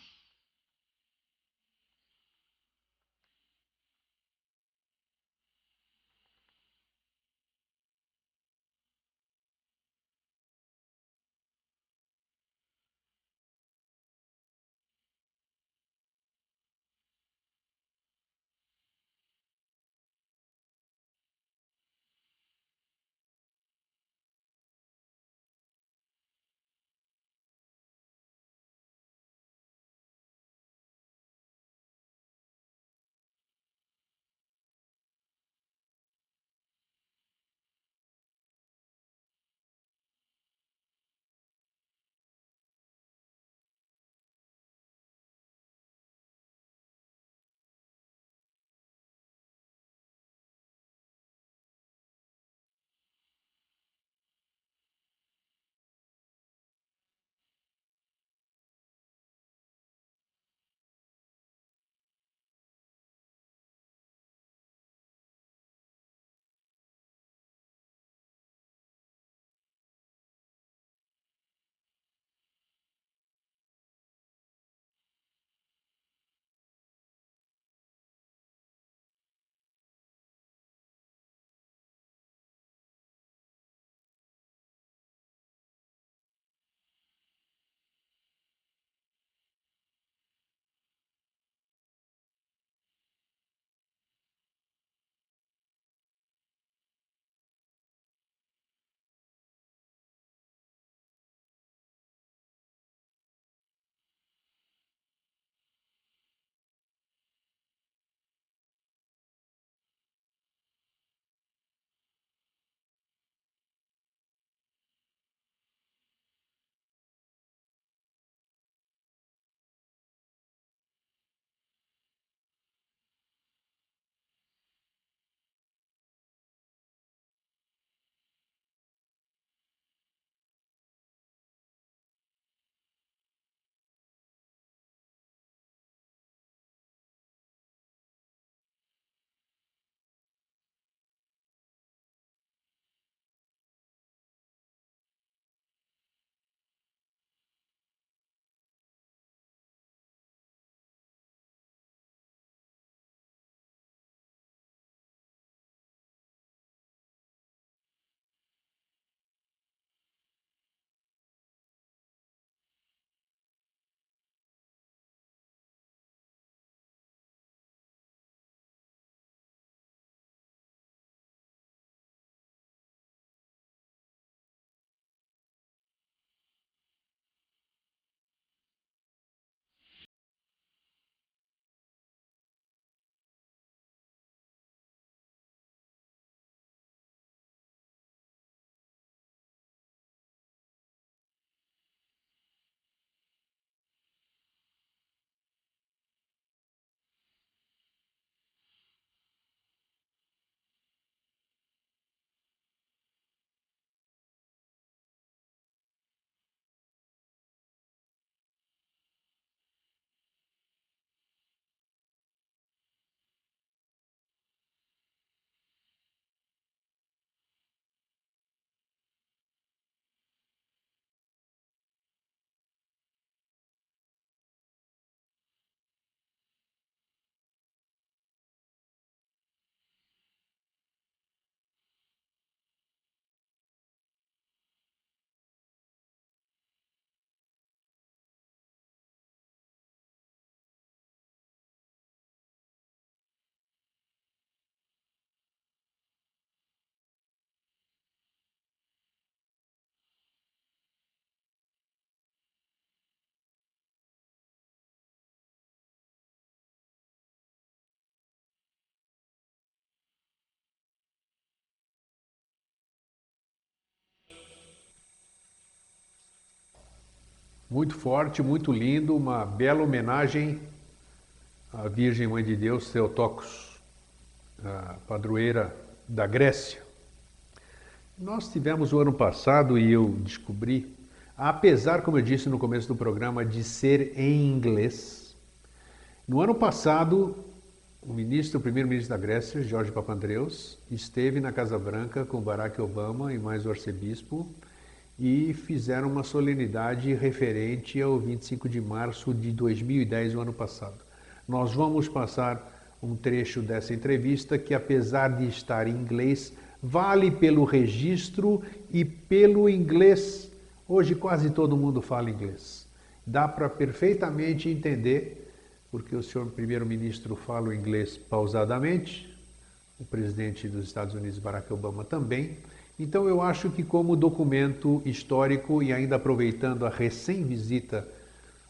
Muito forte, muito lindo, uma bela homenagem à Virgem Mãe de Deus, Theotokos, padroeira da Grécia. Nós tivemos o ano passado e eu descobri, apesar, como eu disse no começo do programa, de ser em inglês, no ano passado o ministro, o primeiro-ministro da Grécia, Jorge Papandreou, esteve na Casa Branca com Barack Obama e mais o arcebispo e fizeram uma solenidade referente ao 25 de março de 2010, o ano passado. Nós vamos passar um trecho dessa entrevista que, apesar de estar em inglês, vale pelo registro e pelo inglês. Hoje quase todo mundo fala inglês. Dá para perfeitamente entender, porque o senhor primeiro-ministro fala o inglês pausadamente, o presidente dos Estados Unidos, Barack Obama, também. Então eu acho que como documento histórico e ainda aproveitando a recém-visita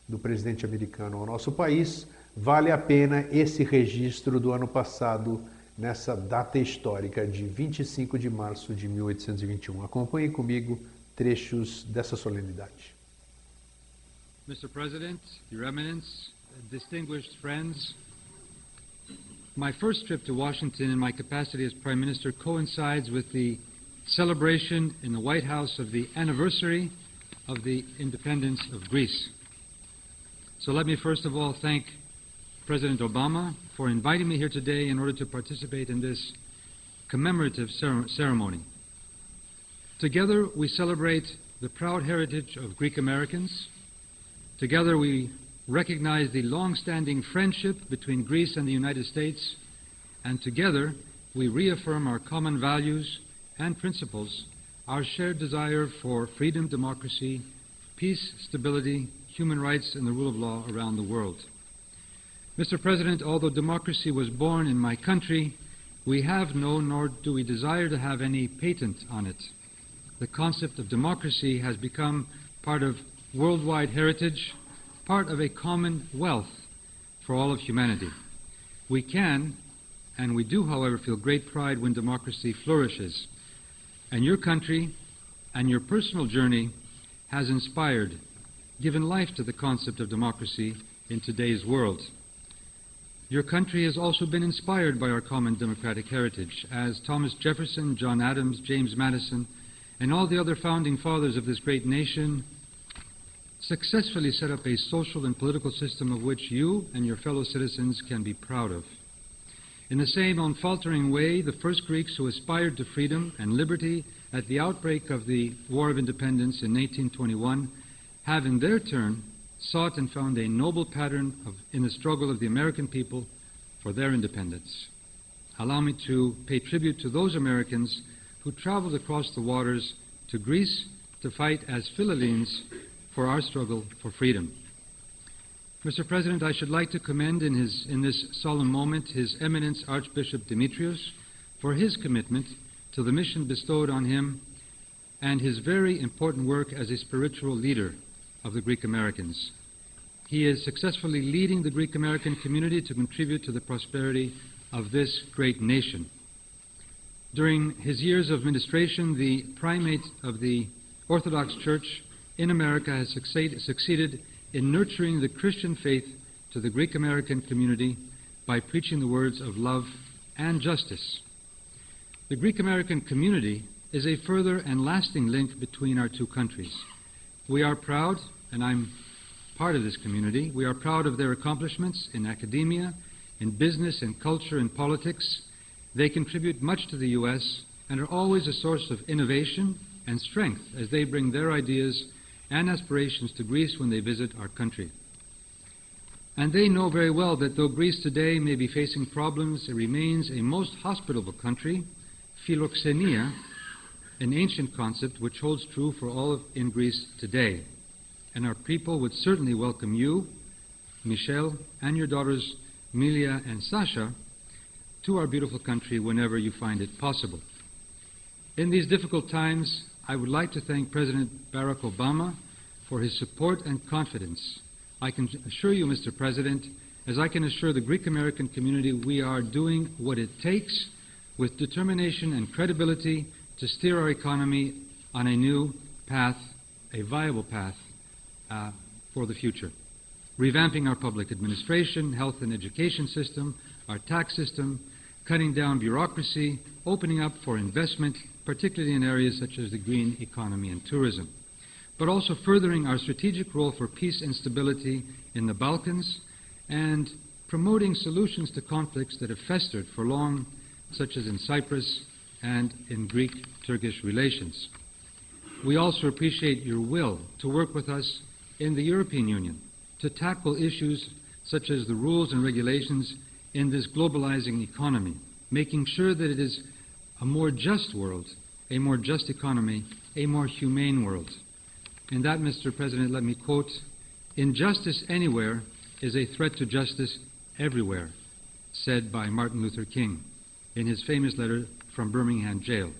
do presidente americano ao nosso país, vale a pena esse registro do ano passado nessa data histórica de 25 de março de 1821. Acompanhe comigo trechos dessa solenidade. Mr. President, Your Eminence, distinguished friends, my first trip to Washington in my capacity as Prime Minister coincides with the celebration in the White House of the anniversary of the independence of Greece. So let me first of all thank President Obama for inviting me here today in order to participate in this commemorative ceremony. Together we celebrate the proud heritage of Greek Americans. Together we recognize the long-standing friendship between Greece and the United States. And together we reaffirm our common values and principles, our shared desire for freedom, democracy, peace, stability, human rights, and the rule of law around the world. Mr. President, although democracy was born in my country, we have no, nor do we desire to have any patent on it. The concept of democracy has become part of worldwide heritage, part of a common wealth for all of humanity. We can, and we do, however, feel great pride when democracy flourishes and your country and your personal journey has inspired, given life to the concept of democracy in today's world. Your country has also been inspired by our common democratic heritage, as Thomas Jefferson, John Adams, James Madison, and all the other founding fathers of this great nation successfully set up a social and political system of which you and your fellow citizens can be proud of. In the same unfaltering way, the first Greeks who aspired to freedom and liberty at the outbreak of the War of Independence in 1821 have in their turn sought and found a noble pattern of, in the struggle of the American people for their independence. Allow me to pay tribute to those Americans who traveled across the waters to Greece to fight as Philhellenes for our struggle for freedom. Mr. President, I should like to commend in, his, in this solemn moment His Eminence Archbishop Demetrius for his commitment to the mission bestowed on him and his very important work as a spiritual leader of the Greek Americans. He is successfully leading the Greek American community to contribute to the prosperity of this great nation. During his years of ministration, the primate of the Orthodox Church in America has succeed, succeeded in nurturing the Christian faith to the Greek American community by preaching the words of love and justice. The Greek American community is a further and lasting link between our two countries. We are proud, and I'm part of this community, we are proud of their accomplishments in academia, in business, in culture, in politics. They contribute much to the U.S. and are always a source of innovation and strength as they bring their ideas and aspirations to Greece when they visit our country. And they know very well that though Greece today may be facing problems, it remains a most hospitable country, philoxenia, an ancient concept which holds true for all of, in Greece today. And our people would certainly welcome you, Michelle, and your daughters, Milia and Sasha, to our beautiful country whenever you find it possible. In these difficult times, I would like to thank President Barack Obama for his support and confidence. I can assure you, Mr. President, as I can assure the Greek American community, we are doing what it takes with determination and credibility to steer our economy on a new path, a viable path, uh, for the future. Revamping our public administration, health and education system, our tax system, cutting down bureaucracy, opening up for investment, particularly in areas such as the green economy and tourism, but also furthering our strategic role for peace and stability in the Balkans and promoting solutions to conflicts that have festered for long, such as in Cyprus and in Greek Turkish relations. We also appreciate your will to work with us in the European Union to tackle issues such as the rules and regulations in this globalizing economy, making sure that it is a more just world, a more just economy, a more humane world. And that, Mr. President, let me quote Injustice anywhere is a threat to justice everywhere, said by Martin Luther King in his famous letter from Birmingham jail.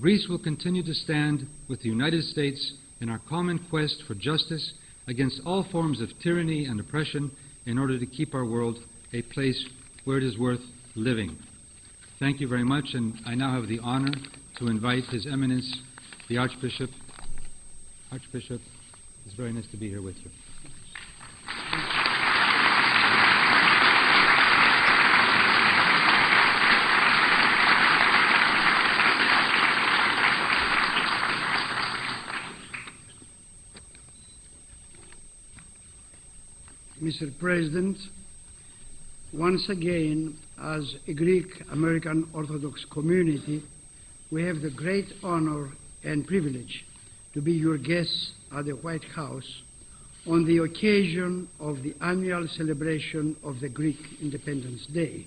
Greece will continue to stand with the United States in our common quest for justice against all forms of tyranny and oppression in order to keep our world a place where it is worth living. Thank you very much, and I now have the honor to invite His Eminence, the Archbishop. Archbishop, it's very nice to be here with you. Mr. President, once again, as a Greek American Orthodox community, we have the great honor and privilege to be your guests at the White House on the occasion of the annual celebration of the Greek Independence Day.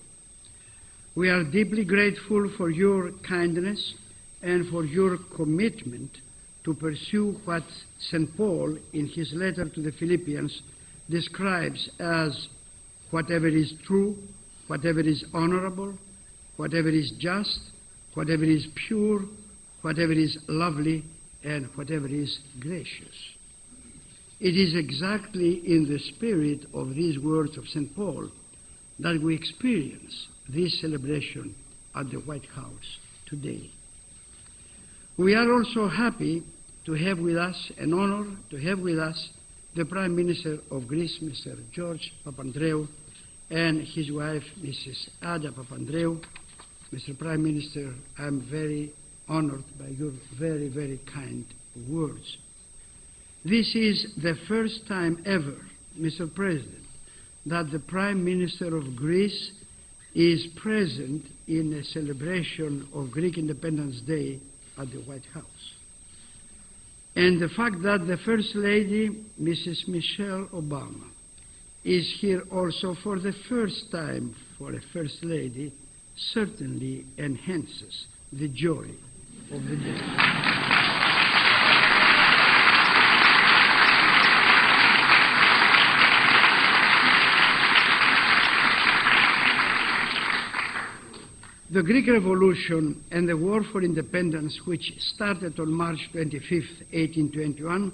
We are deeply grateful for your kindness and for your commitment to pursue what St. Paul, in his letter to the Philippians, describes as whatever is true, whatever is honorable, whatever is just, whatever is pure, whatever is lovely, and whatever is gracious. It is exactly in the spirit of these words of St. Paul that we experience this celebration at the White House today. We are also happy to have with us, an honor to have with us, the Prime Minister of Greece, Mr. George Papandreou, and his wife, Mrs. Ada Papandreou. Mr. Prime Minister, I'm very honored by your very, very kind words. This is the first time ever, Mr. President, that the Prime Minister of Greece is present in a celebration of Greek Independence Day at the White House. And the fact that the First Lady, Mrs. Michelle Obama, is here also for the first time for a First Lady certainly enhances the joy of the day. The Greek Revolution and the War for Independence, which started on March 25, 1821,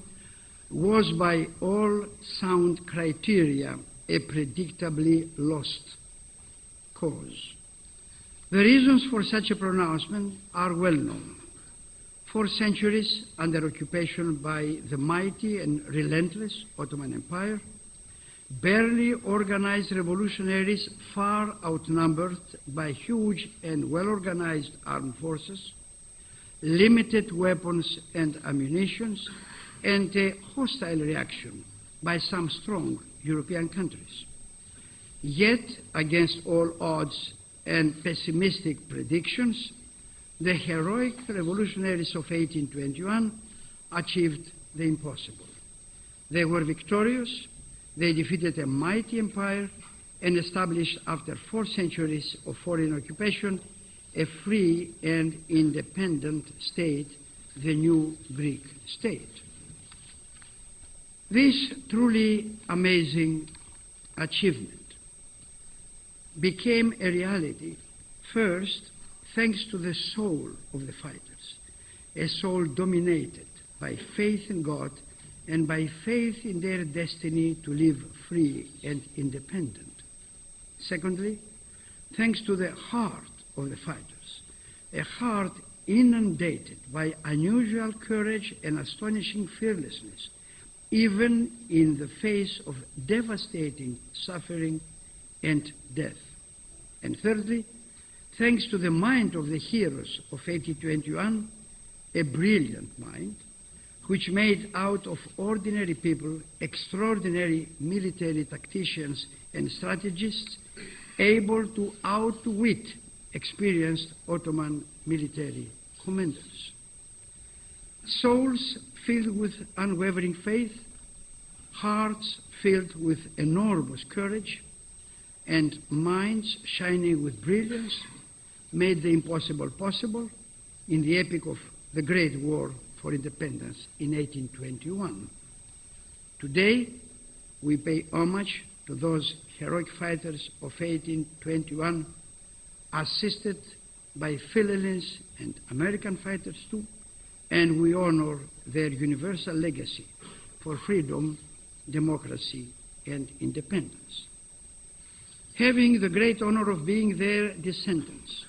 was by all sound criteria a predictably lost cause. The reasons for such a pronouncement are well known. For centuries under occupation by the mighty and relentless Ottoman Empire, barely organized revolutionaries far outnumbered by huge and well organized armed forces, limited weapons and ammunition, and a hostile reaction by some strong European countries. Yet, against all odds and pessimistic predictions, the heroic revolutionaries of 1821 achieved the impossible. They were victorious, they defeated a mighty empire and established, after four centuries of foreign occupation, a free and independent state, the new Greek state. This truly amazing achievement became a reality first thanks to the soul of the fighters, a soul dominated by faith in God and by faith in their destiny to live free and independent. Secondly, thanks to the heart of the fighters, a heart inundated by unusual courage and astonishing fearlessness, even in the face of devastating suffering and death. And thirdly, thanks to the mind of the heroes of 1821, a brilliant mind, which made out of ordinary people extraordinary military tacticians and strategists able to outwit experienced Ottoman military commanders. Souls filled with unwavering faith, hearts filled with enormous courage, and minds shining with brilliance made the impossible possible in the epic of the Great War for Independence in 1821. Today, we pay homage to those heroic fighters of 1821, assisted by Philippines and American fighters too, and we honor their universal legacy for freedom, democracy, and independence. Having the great honor of being their descendants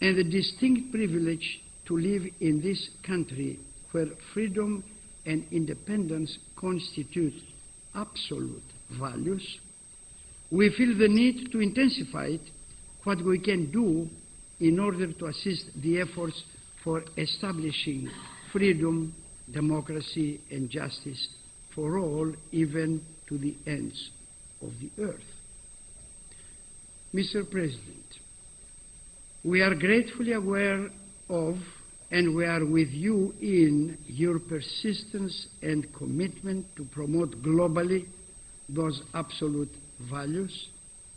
and the distinct privilege to live in this country where freedom and independence constitute absolute values, we feel the need to intensify what we can do in order to assist the efforts for establishing freedom, democracy, and justice for all, even to the ends of the earth. Mr. President, we are gratefully aware of and we are with you in your persistence and commitment to promote globally those absolute values,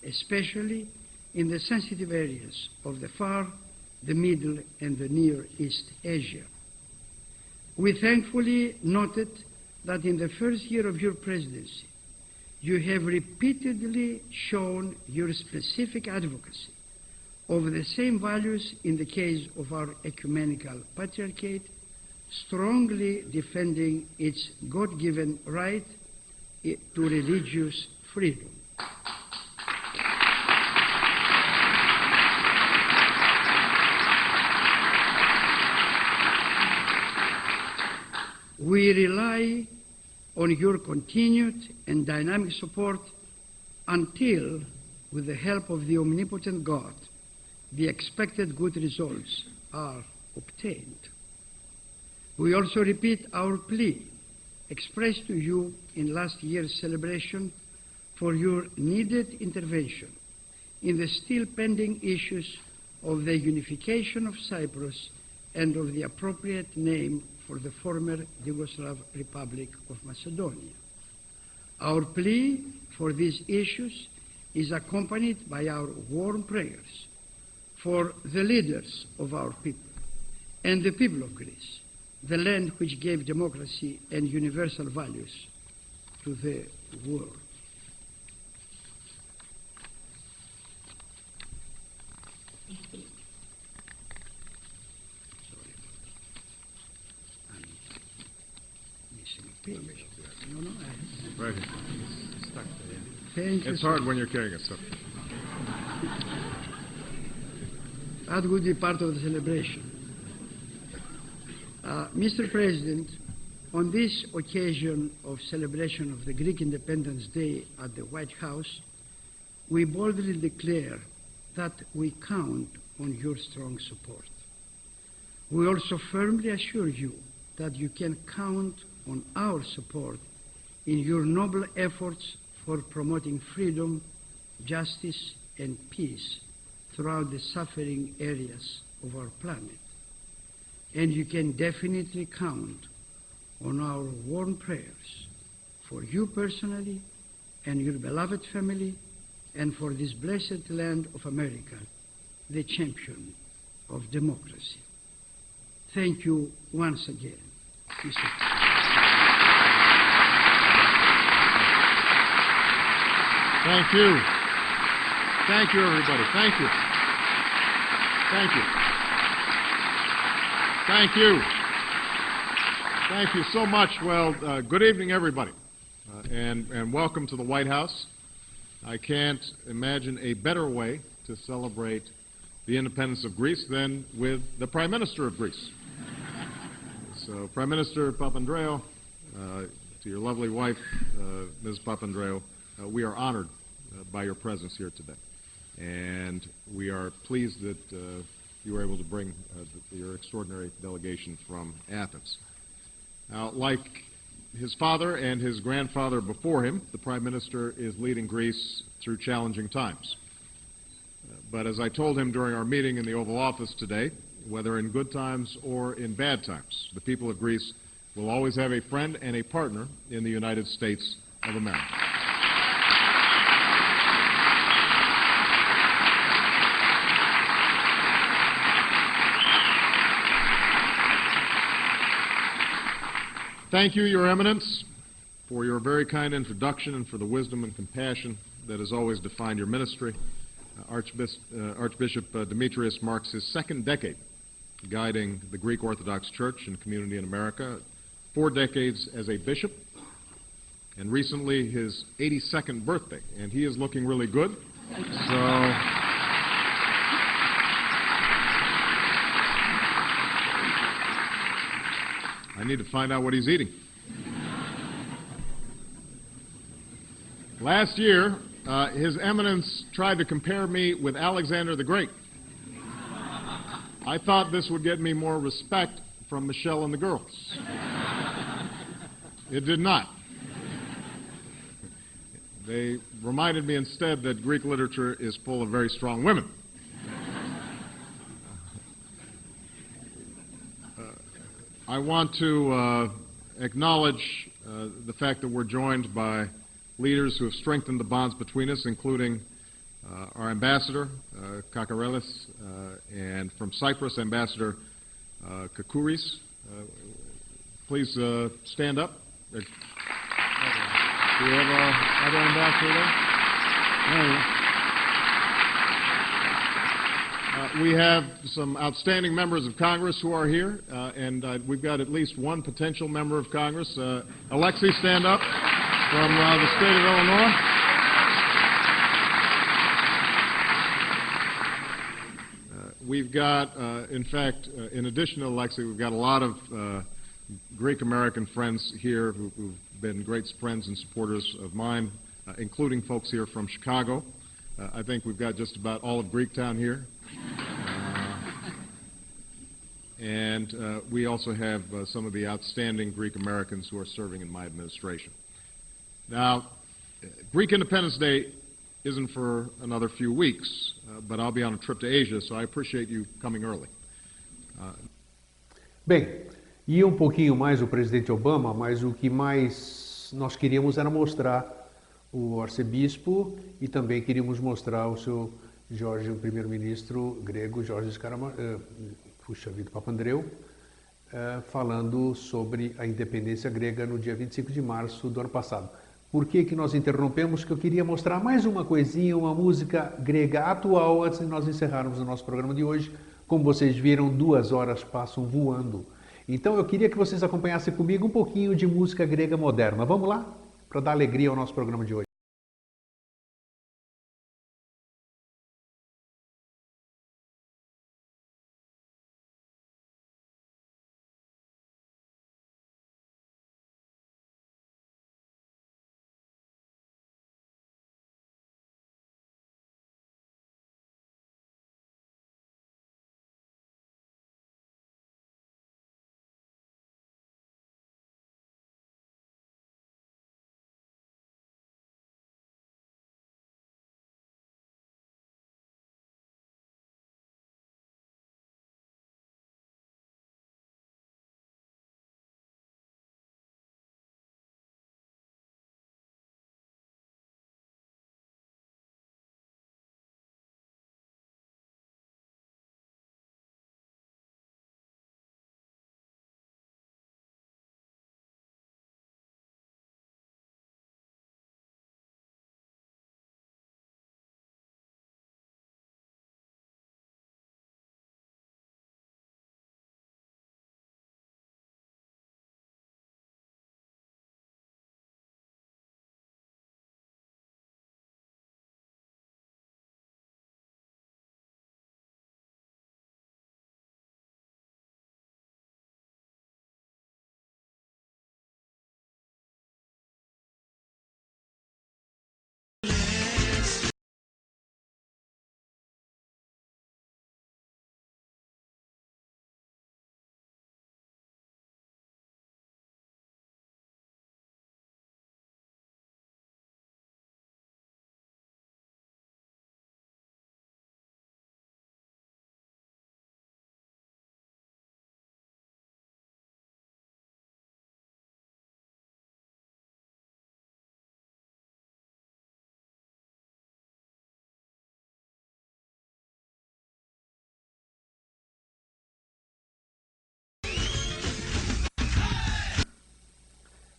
especially in the sensitive areas of the Far, the Middle, and the Near East Asia. We thankfully noted that in the first year of your presidency, you have repeatedly shown your specific advocacy of the same values in the case of our ecumenical patriarchate, strongly defending its God given right to religious freedom. We rely on your continued and dynamic support until, with the help of the omnipotent God, the expected good results are obtained. We also repeat our plea expressed to you in last year's celebration for your needed intervention in the still pending issues of the unification of Cyprus and of the appropriate name for the former Yugoslav Republic of Macedonia. Our plea for these issues is accompanied by our warm prayers for the leaders of our people and the people of Greece, the land which gave democracy and universal values to the world. Right here. Stuck there. you. It's hard when you're carrying it, so. That would be part of the celebration. Uh, Mr. President, on this occasion of celebration of the Greek Independence Day at the White House, we boldly declare that we count on your strong support. We also firmly assure you that you can count on our support in your noble efforts for promoting freedom, justice, and peace throughout the suffering areas of our planet. And you can definitely count on our warm prayers for you personally and your beloved family and for this blessed land of America, the champion of democracy. Thank you once again. Thank you. Thank you, everybody. Thank you. Thank you. Thank you. Thank you so much. Well, uh, good evening, everybody, uh, and, and welcome to the White House. I can't imagine a better way to celebrate the independence of Greece than with the Prime Minister of Greece. So, Prime Minister Papandreou, uh, to your lovely wife, uh, Ms. Papandreou, uh, we are honored uh, by your presence here today. And we are pleased that uh, you were able to bring uh, the, your extraordinary delegation from Athens. Now, like his father and his grandfather before him, the Prime Minister is leading Greece through challenging times. Uh, but as I told him during our meeting in the Oval Office today, whether in good times or in bad times, the people of Greece will always have a friend and a partner in the United States of America. Thank you, Your Eminence, for your very kind introduction and for the wisdom and compassion that has always defined your ministry. Uh, Archbishop, uh, Archbishop uh, Demetrius marks his second decade guiding the Greek Orthodox Church and community in America, four decades as a bishop, and recently his 82nd birthday, and he is looking really good. So. I need to find out what he's eating. Last year, uh, His Eminence tried to compare me with Alexander the Great. I thought this would get me more respect from Michelle and the girls. It did not. They reminded me instead that Greek literature is full of very strong women. I want to uh, acknowledge uh, the fact that we're joined by leaders who have strengthened the bonds between us, including uh, our ambassador, uh, Kakarelis, uh, and from Cyprus, Ambassador uh, Kakouris. Uh, please uh, stand up. Do we have our other ambassador there? There he is. Uh, we have some outstanding members of Congress who are here, uh, and uh, we've got at least one potential member of Congress. Uh, Alexei, stand up from uh, the state of Illinois. Uh, We've got, uh, in fact, in addition to Alexi, we've got a lot of Greek American friends here who, who've been great friends and supporters of mine, including folks here from Chicago. I think we've got just about all of Greektown here. Uh, and uh, we also have uh, some of the outstanding Greek Americans who are serving in my administration. Now, uh, Greek Independence Day isn't for another few weeks, uh, but I'll be on a trip to Asia, so I appreciate you coming early. Bem, ia um pouquinho mais o presidente Obama, mas o que mais nós queríamos era mostrar o arcebispo e também queríamos mostrar o seu Jorge, o primeiro-ministro grego, Jorge Scarama, eh, puxa vida, Papandreou, eh, falando sobre a independência grega no dia 25 de março do ano passado. Por que, que nós interrompemos? Que eu queria mostrar mais uma coisinha, uma música grega atual, antes de nós encerrarmos o nosso programa de hoje. Como vocês viram, duas horas passam voando. Então eu queria que vocês acompanhassem comigo um pouquinho de música grega moderna. Vamos lá? Para dar alegria ao nosso programa de hoje.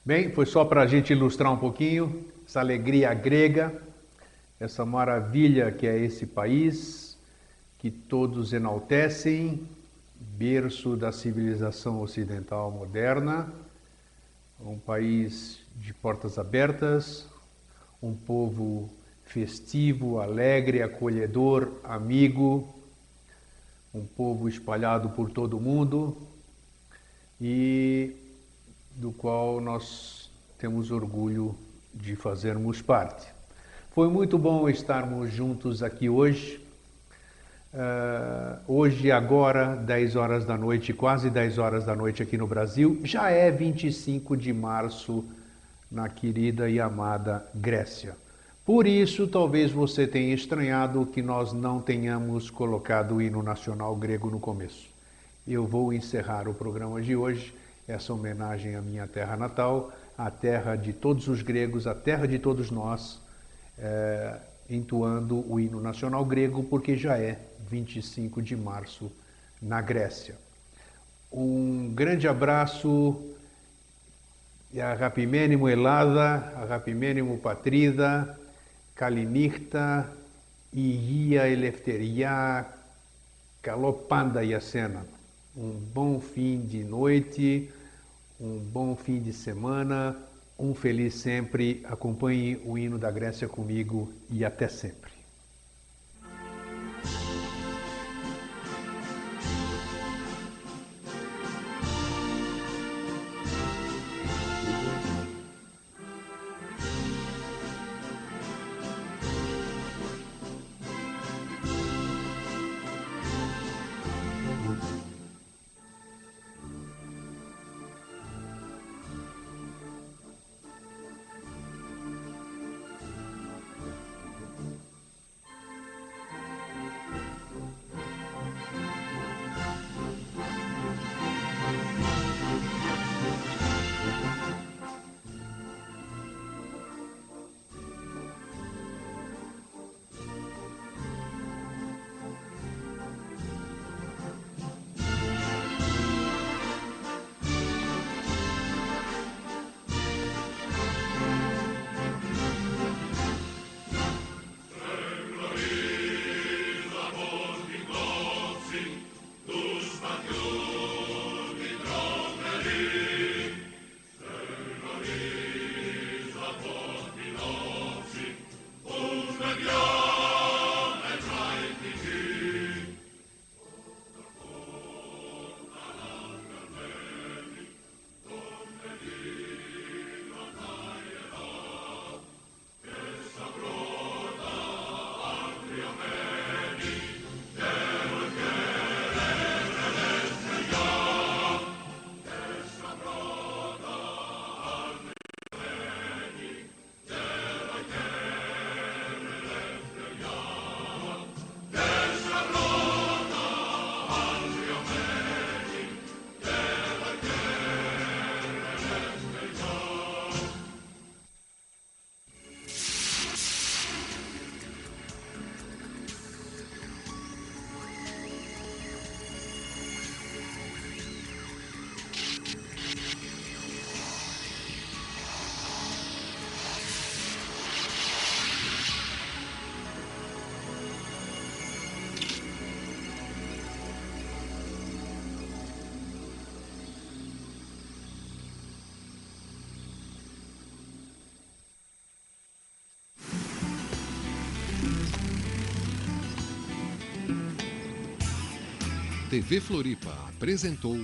Bem, foi só para a gente ilustrar um pouquinho essa alegria grega, essa maravilha que é esse país, que todos enaltecem, berço da civilização ocidental moderna, um país de portas abertas, um povo festivo, alegre, acolhedor, amigo, um povo espalhado por todo o mundo e do qual nós temos orgulho de fazermos parte. Foi muito bom estarmos juntos aqui hoje. Uh, hoje, agora, 10 horas da noite, quase 10 horas da noite aqui no Brasil, já é 25 de março na querida e amada Grécia. Por isso, talvez você tenha estranhado que nós não tenhamos colocado o hino nacional grego no começo. Eu vou encerrar o programa de hoje, essa homenagem à minha terra natal, à terra de todos os gregos, à terra de todos nós, é, entoando o hino nacional grego, porque já é 25 de março na Grécia. Um grande abraço a Rapimênimo Elada, a Patrida, Kalinirta, Iia Elefteria, Calopanda e a um bom fim de noite, um bom fim de semana, um feliz sempre. Acompanhe o hino da Grécia comigo e até sempre. TV Floripa apresentou